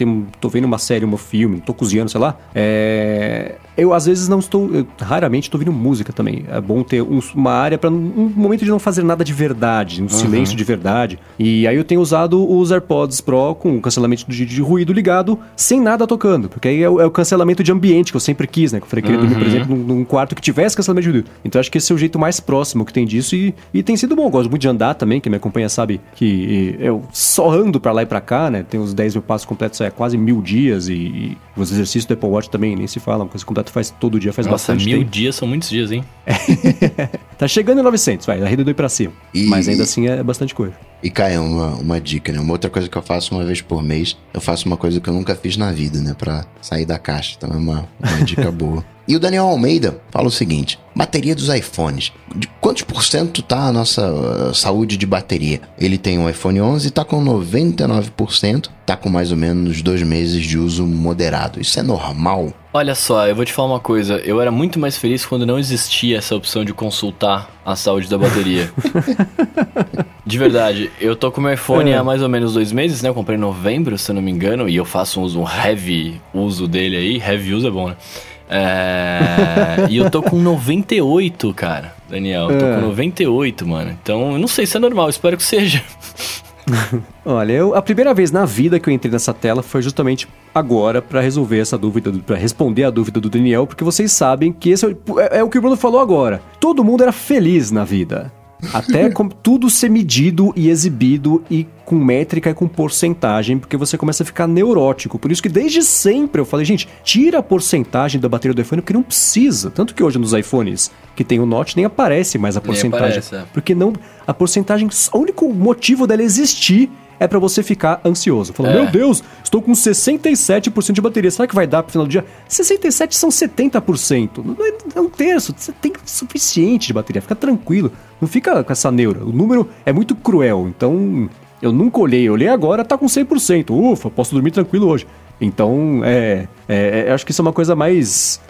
vendo uma série, um filme, não cozinhando, sei lá, é, eu às vezes não estou, eu, raramente estou ouvindo música também. É bom ter um- uma área para um momento de não fazer nada de verdade, um silêncio de verdade. E aí eu tenho usado os AirPods Pro com cancelamento de, de ruído ligado, sem nada tocando, porque aí é o, é o cancelamento de ambiente que eu sempre quis, né? Que eu falei que queria dormir, por exemplo, num, num quarto que tivesse cancelamento de ruído. Então acho que esse é o jeito mais próximo que tem disso e, e tem sido bom. Eu gosto muito de andar também, quem me acompanha sabe que eu só ando pra lá e pra cá, né? Tem os 10 mil passos completos é quase mil dias e, e os exercícios do Apple Watch também nem se fala, uma coisa completa faz todo dia, faz Nossa, bastante mil tempo. dias são muitos dias, hein? <laughs> Tá chegando em 900, vai, arredondei pra cima. E- Mas ainda assim é bastante coisa. E Caio, uma, uma dica, né? Uma outra coisa que eu faço uma vez por mês, eu faço uma coisa que eu nunca fiz na vida, né? Pra sair da caixa. Então é uma, uma dica <laughs> boa. E o Daniel Almeida fala o seguinte: bateria dos iPhones. De quantos por cento tá a nossa uh, saúde de bateria? Ele tem um iPhone 11 e tá com 99%, tá com mais ou menos dois meses de uso moderado. Isso é normal? Olha só, eu vou te falar uma coisa. Eu era muito mais feliz quando não existia essa opção de consultar a saúde da bateria. <laughs> de verdade, eu tô com meu iPhone É. há mais ou menos dois meses, né? Eu comprei em novembro, se eu não me engano, e eu faço um uso, um heavy uso dele aí. Heavy uso é bom, né? É... e eu tô com 98, cara, Daniel. Eu tô É. com 98, mano. Então, eu não sei se é normal, espero que seja. <laughs> Olha, eu, a primeira vez na vida que eu entrei nessa tela foi justamente agora pra resolver essa dúvida, para responder a dúvida do Daniel, porque vocês sabem que esse é, é- é o que o Bruno falou agora. Todo mundo era feliz na vida. Até com tudo ser medido e exibido e com métrica e com porcentagem, porque você começa a ficar neurótico. Por isso que desde sempre eu falei, gente, tira a porcentagem da bateria do iPhone, porque não precisa. Tanto que hoje nos iPhones que tem o Note nem aparece mais a porcentagem. aparece, é. Porque não. A porcentagem. O único motivo dela existir é pra você ficar ansioso. Falando, É. meu Deus, estou com 67% de bateria. Será que vai dar pro final do dia? 67 são 70%. Não é, é um terço. Você tem suficiente de bateria. Fica tranquilo. Não fica com essa neura. O número é muito cruel. Então. Eu nunca olhei, eu olhei agora, tá com 100%. Ufa, posso dormir tranquilo hoje. Então, é, é, é, acho que isso é uma coisa mais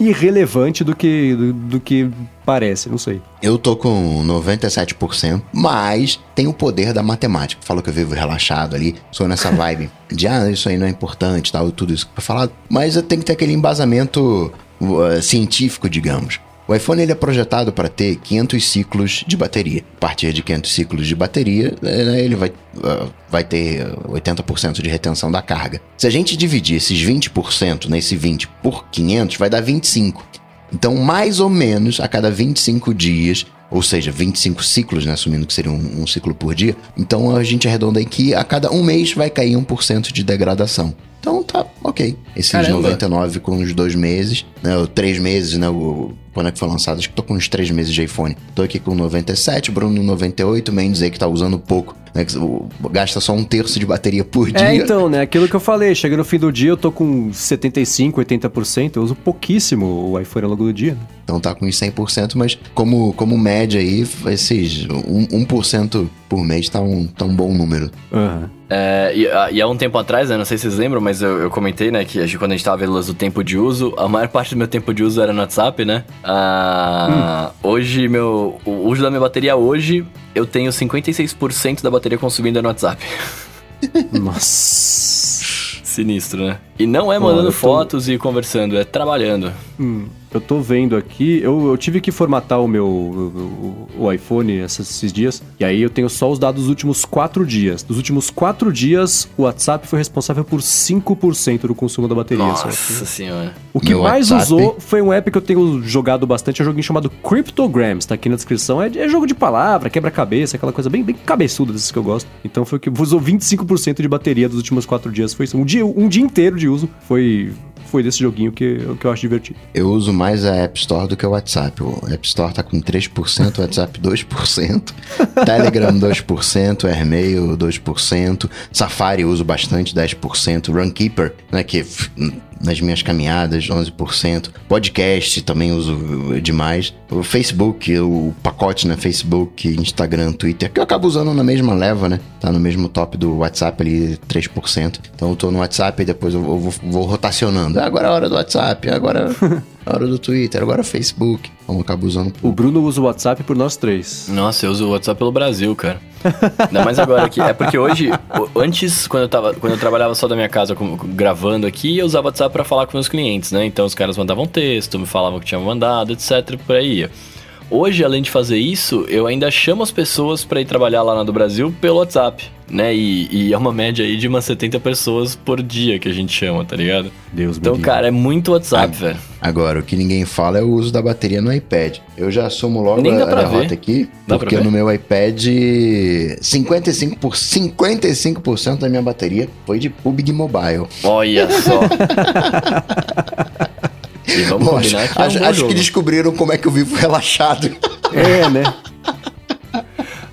irrelevante do que, do, do que parece, não sei. Eu tô com 97%, mas tem o poder da matemática. Falo que eu vivo relaxado ali, sou nessa <laughs> vibe de, ah, isso aí não é importante, tal, tudo isso que foi falado. Mas eu tenho que ter aquele embasamento uh, científico, digamos. O iPhone ele é projetado para ter 500 ciclos de bateria. A partir de 500 ciclos de bateria, eh, ele vai, uh, vai ter uh, 80% de retenção da carga. Se a gente dividir esses 20%, nesse 20 por 500, vai dar 25. Então, mais ou menos a cada 25 dias, ou seja, 25 ciclos, né, assumindo que seria um, um ciclo por dia, então a gente arredonda aí que a cada um mês vai cair 1% de degradação. Então tá, ok. Esses Caramba. 99 com os dois meses, né, ou três meses, né, o, quando é que foi lançado? Acho que tô com uns três meses de iPhone. Tô aqui com 97, Bruno 98, Mendes aí que tá usando pouco, né, gasta só um terço de bateria por dia. É, então, né? Aquilo que eu falei, chega no fim do dia, eu tô com 75, 80%, eu uso pouquíssimo o iPhone ao longo do dia. né? Então tá com uns 100%, mas como, como média aí, esses 1%, 1% por mês tá um, tá um bom número. Aham. É, e, a- e há um tempo atrás, né, não sei se vocês lembram, mas eu, eu comentei, né, que a gente- quando a gente tava vendo o tempo de uso, a maior parte do meu tempo de uso era no WhatsApp, né? Ah, Hoje, meu, o uso da minha bateria hoje, eu tenho 56% da bateria consumida no WhatsApp. <laughs> Nossa. Sinistro, né? E não é mandando tô- fotos e conversando, é trabalhando. Hum, eu tô vendo aqui, eu, eu tive que formatar o meu o, o- o iPhone esses, esses dias, e aí eu tenho só os dados dos últimos quatro dias. Dos últimos quatro dias, o WhatsApp foi responsável por 5% do consumo da bateria. Nossa senhora. O que Meu mais WhatsApp- usou foi um app que eu tenho jogado bastante, é um joguinho chamado Cryptograms, tá aqui na descrição. É, é jogo de palavra, quebra-cabeça, aquela coisa bem, bem cabeçuda desses que eu gosto. Então foi o que usou 25% de bateria dos últimos quatro dias. Foi isso. Um dia, um dia inteiro de uso foi, foi desse joguinho que, que eu acho divertido. Eu uso mais a App Store do que o WhatsApp. O App Store tá com 3%, o WhatsApp 2%, <laughs> Telegram 2%, Airmail 2%, Safari eu uso bastante, 10%, Runkeeper, né, que nas minhas caminhadas, 11%, podcast também uso demais, o Facebook, o pacote na Facebook, Instagram, Twitter, que eu acabo usando na mesma leva, né, tá no mesmo top do WhatsApp ali, 3%. Então eu tô no WhatsApp e depois eu vou, vou rotacionando. Ah, Agora é a hora do WhatsApp, agora <laughs> hora do Twitter, agora o Facebook. Eu acabo usando O Bruno usa o WhatsApp por nós três. Nossa, eu uso o WhatsApp pelo Brasil, cara. Ainda mais agora aqui. É porque hoje, antes, quando eu, tava, quando eu trabalhava só da minha casa gravando aqui, eu usava o WhatsApp pra falar com meus clientes, né? Então os caras mandavam texto, me falavam que tinham mandado, etc. Por aí ia. Hoje, além de fazer isso, eu ainda chamo as pessoas pra ir trabalhar lá na do Brasil pelo WhatsApp, né? E, e é uma média aí de umas 70 pessoas por dia que a gente chama, tá ligado? Deus Então, livre. cara, é muito WhatsApp, velho. Agora, o que ninguém fala é o uso da bateria no iPad. Eu já assumo logo Nem a, a derrota aqui, Dá porque no meu iPad 55%, por, 55% da minha bateria foi de PUBG Mobile. Olha só. <laughs> e vamos Bom, combinar acho que é um acho- que descobriram como é que eu vivo relaxado. É, né?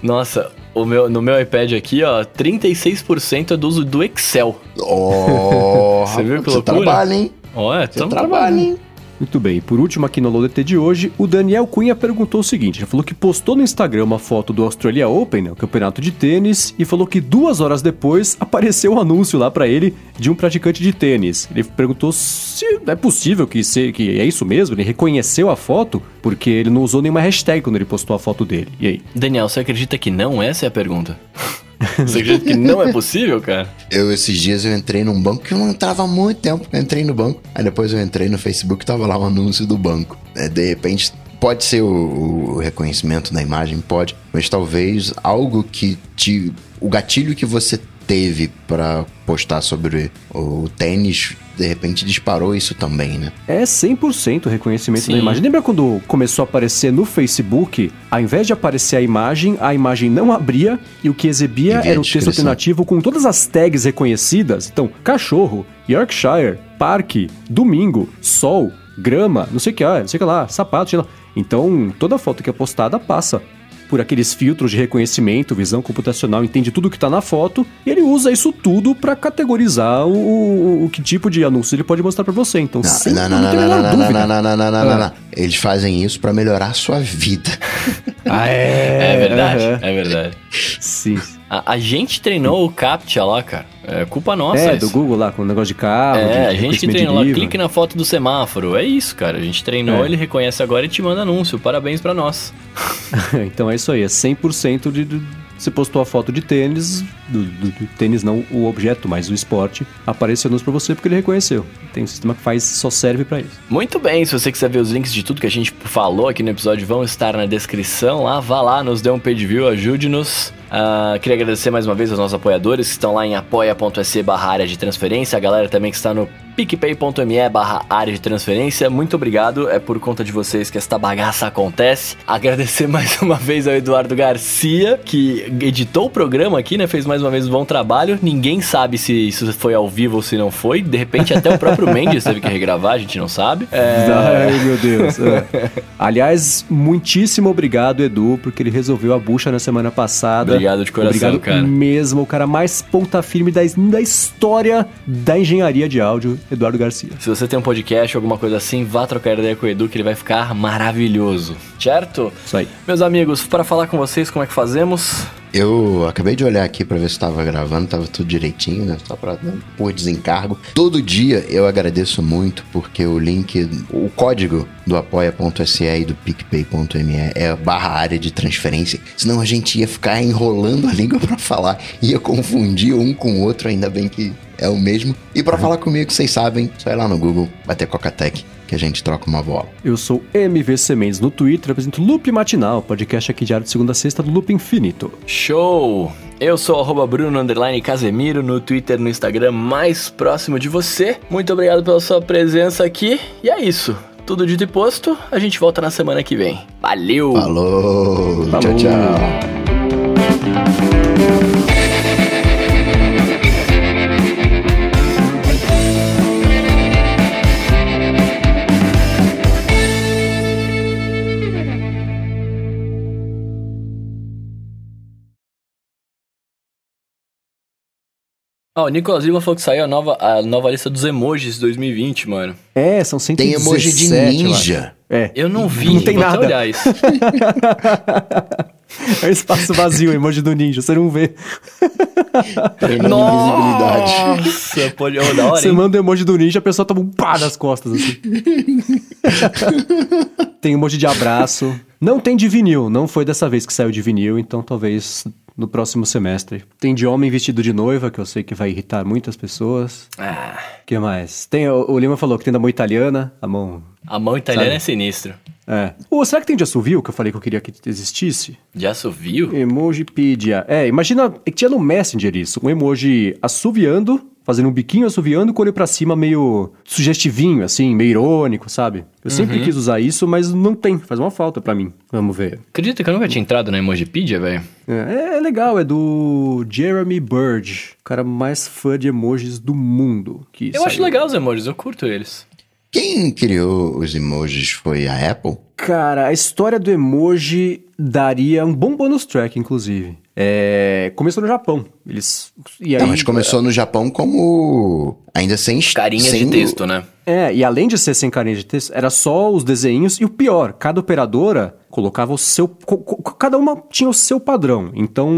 Nossa, o meu, no meu iPad aqui, ó, 36% é do uso do Excel. Oh, <laughs> Você viu que você loucura? trabalha, hein? Ó, é, Você trabalha, hein? Muito bem, por último aqui no LoDT de hoje, o Daniel Cunha perguntou o seguinte: ele falou que postou no Instagram uma foto do Australia Open, né, o campeonato de tênis, e falou que duas horas depois <laughs> apareceu um anúncio lá pra ele de um praticante de tênis. Ele perguntou se é possível que, se, que é isso mesmo, ele reconheceu a foto, porque ele não usou nenhuma hashtag quando ele postou a foto dele. E aí? Daniel, você acredita que não? Essa é a pergunta. <laughs> <laughs> Você acredita que não é possível, cara? Eu, esses dias, eu entrei num banco que eu não entrava há muito tempo. Eu entrei no banco. Aí depois eu entrei no Facebook tava lá um anúncio do banco. É, de repente, pode ser o, o reconhecimento da imagem, pode. Mas talvez algo que te... O gatilho que você teve pra postar sobre o tênis, de repente disparou isso também, né? É 100% o reconhecimento Sim. da imagem. Lembra quando começou a aparecer no Facebook, ao invés de aparecer a imagem, a imagem não abria e o que exibia era o texto alternativo com todas as tags reconhecidas? Então, cachorro, Yorkshire, parque, domingo, sol, grama, não sei o que, ah, não sei o que lá, sapato, sei lá. Então, toda foto que é postada passa por aqueles filtros de reconhecimento, visão computacional, entende tudo que tá na foto, e ele usa isso tudo pra categorizar o, o, o que tipo de anúncio ele pode mostrar pra você. Então, sem Não, não, não, não, não, não, não, dúvida. não, não, não, não, não, não, Ah. não. Eles fazem isso pra melhorar a sua vida. Ah, é? <laughs> É verdade, é verdade. Sim. A, a gente treinou o CAPTCHA lá, cara. É culpa nossa é, isso. do Google lá, com o negócio de carro. de É, a gente que de treinou lá, clique na foto do semáforo. É isso, cara. A gente treinou, É. ele reconhece agora e te manda anúncio. Parabéns pra nós. <laughs> então é isso aí, é 100% de, de. Você postou a foto de tênis, do, do- do tênis não o objeto, mas o esporte, apareceu anúncio pra você porque ele reconheceu. Tem um sistema que faz, só serve pra isso. Muito bem, se você quiser ver os links de tudo que a gente falou aqui no episódio, vão estar na descrição lá. Vá lá, nos dê um page view, ajude-nos. Ah, queria agradecer mais uma vez aos nossos apoiadores que estão lá em apoia.se barra área de transferência. A galera também que está no picpay.me barra área de transferência. Muito obrigado, é por conta de vocês que esta bagaça acontece. Agradecer <laughs> mais uma vez ao Eduardo Garcia, que editou o programa aqui, né? Fez mais uma vez um bom trabalho. Ninguém sabe se isso foi ao vivo ou se não foi. De repente até o próprio <laughs> Mendes teve que regravar, a gente não sabe. É... Ai, meu Deus. É. Aliás, muitíssimo obrigado, Edu, porque ele resolveu a bucha na semana passada. Obrigado de coração, obrigado cara. mesmo, o cara mais ponta firme da, da história da engenharia de áudio, Eduardo Garcia. Se você tem um podcast ou alguma coisa assim, vá trocar ideia com o Edu que ele vai ficar maravilhoso. Certo? Isso aí. Meus amigos, para falar com vocês, como é que fazemos? Eu acabei de olhar aqui pra ver se tava gravando, tava tudo direitinho, né? Só pra por desencargo. Todo dia eu agradeço muito porque o link, o código do apoia.se e do picpay.me é barra área de transferência. Senão a gente ia ficar enrolando a língua pra falar, ia confundir um com o outro. Ainda bem que é o mesmo. E pra falar comigo, vocês sabem, só ir lá no Google, bater Coca-Tech, que a gente troca uma bola. Eu sou MVC Mendes no Twitter, apresento Loop Matinal, podcast aqui diário de segunda a sexta do Loop Infinito. Show! Eu sou arroba Bruno Underline Casemiro no Twitter, no Instagram mais próximo de você. Muito obrigado pela sua presença aqui. E é isso. Tudo dito e posto, a gente volta na semana que vem. Valeu! Falou! Falou. Tchau, tchau! Ó, o Nicolas Lima falou que saiu a nova, a nova lista dos emojis 2020, mano. É, são 117, Tem emoji de eu ninja. É. Eu não vi, Não tem nada. olhar isso. <laughs> É espaço vazio, emoji do ninja, você não vê. Invisibilidade. Nossa, pode... Oh, da hora, Você hein? manda o emoji do ninja, a pessoa toma um pá nas costas, assim. <laughs> tem emoji de abraço. Não tem de vinil, não foi dessa vez que saiu de vinil, então talvez no próximo semestre. Tem de homem vestido de noiva, que eu sei que vai irritar muitas pessoas. Ah, que mais? Tem, o, o Lima falou que tem da mão italiana, a mão... a mão italiana Sabe? é sinistra. É. Ô, será que tem de assovio, que eu falei que eu queria que existisse? Já viu? Emojipedia. É, imagina que tinha no Messenger isso. Um emoji assoviando, fazendo um biquinho assoviando com o olho pra cima meio sugestivinho, assim, meio irônico, sabe? Eu sempre quis usar isso, mas não tem. Faz uma falta pra mim. Vamos ver. Acredita que eu nunca tinha entrado na Emojipedia, velho? É, é legal, é do Jeremy Bird, o cara mais fã de emojis do mundo. Que Eu acho saiu. legal os emojis, eu curto eles. Quem criou os emojis foi a Apple? Cara, a história do emoji daria um bom bonus track, inclusive. É, começou no Japão. Eles. E aí, Não, mas começou no Japão como. Ainda sem. Carinhas sem de texto, né? É, e além de ser sem carinha de texto, era só os desenhos. E o pior, cada operadora colocava o seu. cada uma tinha o seu padrão. Então,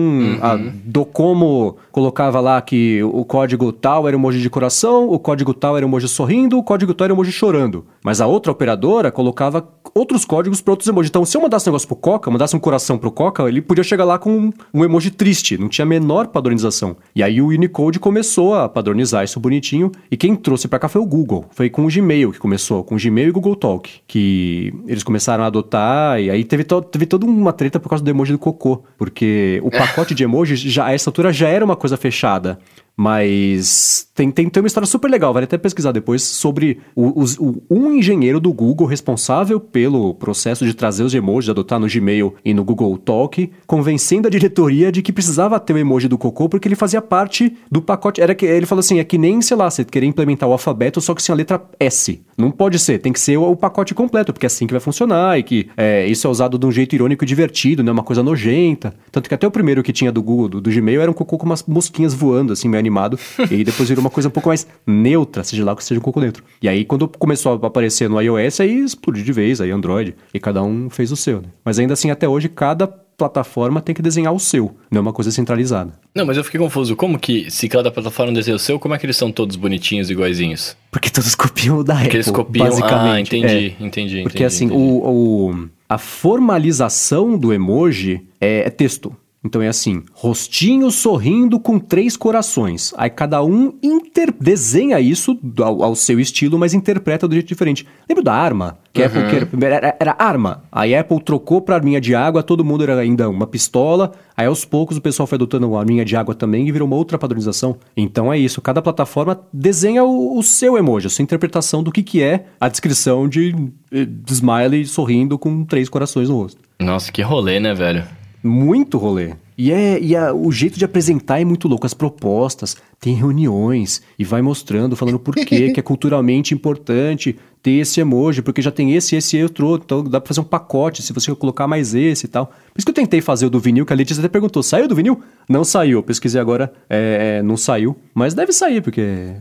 a Docomo colocava lá que o código tal era emoji de coração, o código tal era emoji sorrindo, o código tal era emoji chorando. Mas a outra operadora colocava outros códigos para outros emojis. Então, se eu mandasse um negócio pro Coca, mandasse um coração pro Coca, ele podia chegar lá com um emoji triste. Não tinha a menor padronização. E aí o Unicode começou a padronizar isso bonitinho. E quem trouxe pra cá foi o Google. Foi com o Gmail que começou, com o Gmail e Google Talk. Que eles começaram a adotar. E aí teve, to teve toda uma treta por causa do emoji do cocô. Porque o pacote de emojis, já, a essa altura, já era uma coisa fechada. Mas tem, tem, tem uma história super legal, vale até pesquisar depois, sobre o, o- um engenheiro do Google responsável pelo processo de trazer os emojis, adotar no Gmail e no Google Talk, convencendo a diretoria de que precisava ter o emoji do cocô porque ele fazia parte do pacote. Era que Ele falou assim: é que nem, sei lá, você querer implementar o alfabeto só que sem a letra S. Não pode ser, tem que ser o, o pacote completo, porque é assim que vai funcionar e que é, isso é usado de um jeito irônico e divertido, não é uma coisa nojenta. Tanto que até o primeiro que tinha do Google, do, do Gmail, era um cocô com umas mosquinhas voando, assim, meio animado. e aí depois virou uma coisa um pouco mais neutra, seja lá que seja um cocô neutro. E aí quando começou a aparecer no iOS, aí explodiu de vez, aí Android. E cada um fez o seu, né? Mas ainda assim, até hoje, cada plataforma tem que desenhar o seu, não é uma coisa centralizada. Não, mas eu fiquei confuso. Como que, se cada plataforma desenha o seu, como é que eles são todos bonitinhos, iguaizinhos? Porque todos copiam o da Porque Apple, eles copiam... basicamente. Ah, entendi, É. entendi, entendi. Porque assim, entendi. O, o- a formalização do emoji é, é texto. Então é assim, rostinho sorrindo com três corações. Aí cada um inter- desenha isso ao, ao seu estilo, mas interpreta do jeito diferente. Lembra da arma? Que a Apple que era, era- arma. Aí a Apple trocou pra arminha de água, todo mundo era ainda uma pistola. Aí aos poucos o pessoal foi adotando a arminha de água também e virou uma outra padronização. Então é isso, cada plataforma desenha o, o seu emoji, a sua interpretação do que, que é a descrição de, eh, de smiley sorrindo com três corações no rosto. Nossa, que rolê, né, velho? Muito rolê. E, é, e a- o jeito de apresentar é muito louco. As propostas, tem reuniões e vai mostrando, falando por quê, <laughs> que é culturalmente importante ter esse emoji, porque já tem esse, esse e outro. Então dá pra fazer um pacote se você colocar mais esse e tal. Por isso que eu tentei fazer o do vinil, que a Letícia até perguntou: saiu do vinil? Não saiu. Eu pesquisei agora, é, não saiu. Mas deve sair, porque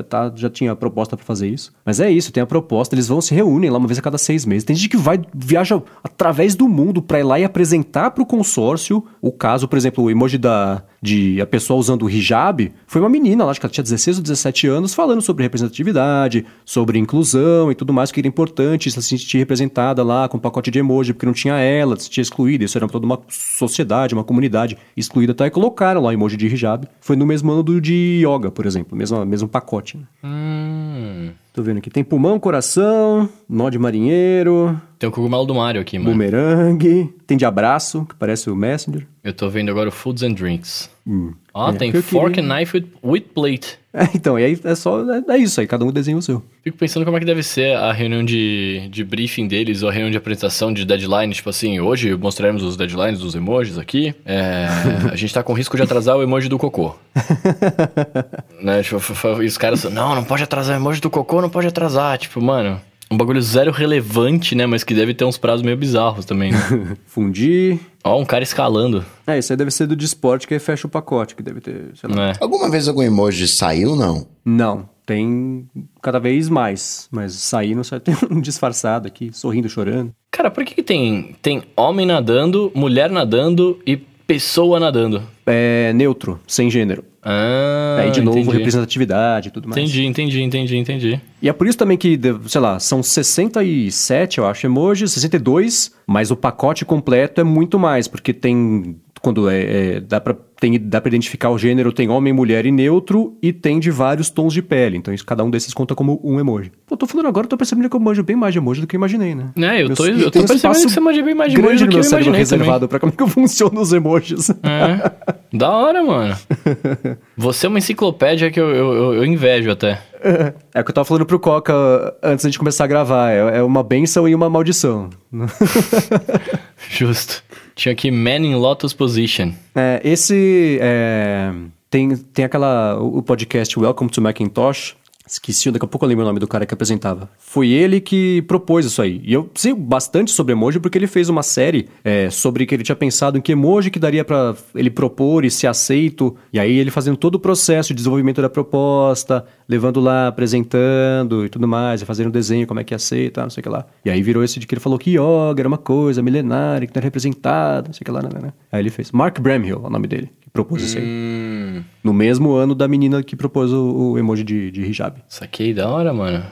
tá, já tinha proposta para fazer isso. Mas é isso, tem a proposta, eles vão se reúnem lá uma vez a cada seis meses. Tem gente que vai, viaja através do mundo para ir lá e apresentar para o consórcio o caso, por exemplo, o emoji da, de a pessoa usando o hijab, foi uma menina acho que ela tinha 16 ou 17 anos, falando sobre representatividade, sobre inclusão e tudo mais, que era importante se sentir representada lá com um pacote de emoji, porque não tinha ela, se tinha excluído, isso era toda uma sociedade, uma comunidade excluída, tá? E colocaram lá o emoji de hijab. Foi no mesmo ano do de yoga, por exemplo, mesmo, mesmo pacote. Né? Hum. Tô vendo aqui. Tem pulmão, coração, nó de marinheiro. Tem o cogumelo do Mario aqui, mano. Bumerangue. Tem de abraço, que parece o Messenger. Eu tô vendo agora o Foods and Drinks. Hum. Ó, É, tem fork queria- and knife with, with plate. É, então, e aí é só. É, é isso aí, cada um desenha o seu. Fico pensando como é que deve ser a reunião de, de briefing deles, ou a reunião de apresentação de deadline, tipo assim, hoje mostraremos os deadlines dos emojis aqui. É, a gente tá com risco de atrasar o emoji do cocô. <laughs> né? Tipo, e os caras, não, não pode atrasar o emoji do cocô, não pode atrasar. Tipo, mano, um bagulho zero relevante, né? Mas que deve ter uns prazos meio bizarros também. Né? <laughs> Fundir. Ó, um cara escalando, É, isso aí deve ser do de esporte, que aí fecha o pacote, que deve ter, sei lá. né? Alguma vez algum emoji saiu, não? Não, tem cada vez mais. Mas sair não sai. <laughs> Tem um disfarçado aqui, sorrindo, chorando. Cara, por que, que tem, tem homem nadando, mulher nadando e pessoa nadando? É neutro, sem gênero. Ah, aí, de novo, entendi. representatividade e tudo mais. Entendi, entendi, entendi, entendi. E é por isso também que, sei lá, são 67, eu acho, emojis, 62, mas o pacote completo é muito mais, porque tem. Quando é. é- dá, pra, tem, dá pra identificar o gênero, tem homem, mulher e neutro, e tem de vários tons de pele. Então, isso, cada um desses conta como um emoji. Pô, tô falando agora, tô percebendo que eu manjo bem mais de emoji do que eu imaginei, né? É, eu tô, eu eu tô percebendo que você manja bem mais de emoji do que eu imaginei reservado pra como é que <laughs> funcionam os emojis. É, da hora, mano. <laughs> Você é uma enciclopédia que eu, eu, eu- eu invejo até. É o que eu tava falando pro Coca antes de começar a gravar. É, é uma benção e uma maldição. <laughs> Justo. Tinha aqui Man in Lotus Position. É, esse é, tem, tem aquela o podcast Welcome to Macintosh. Esqueci, daqui a pouco eu lembro o nome do cara que apresentava. Foi ele que propôs isso aí. E eu sei bastante sobre emoji porque ele fez uma série é, sobre que ele tinha pensado em que emoji que daria pra ele propor e ser aceito. E aí ele fazendo todo o processo de desenvolvimento da proposta, levando lá, apresentando e tudo mais, e fazendo o desenho, como é que ia ser e tal, não sei o que lá. E aí virou esse de que ele falou que yoga era uma coisa milenária, que não era representada, não sei o que lá, né, né, né. Aí ele fez. Mark Bramhill é o nome dele, propôs isso aí. Hum. No mesmo ano da menina que propôs o, o emoji de, de hijab. Saquei da hora, mano.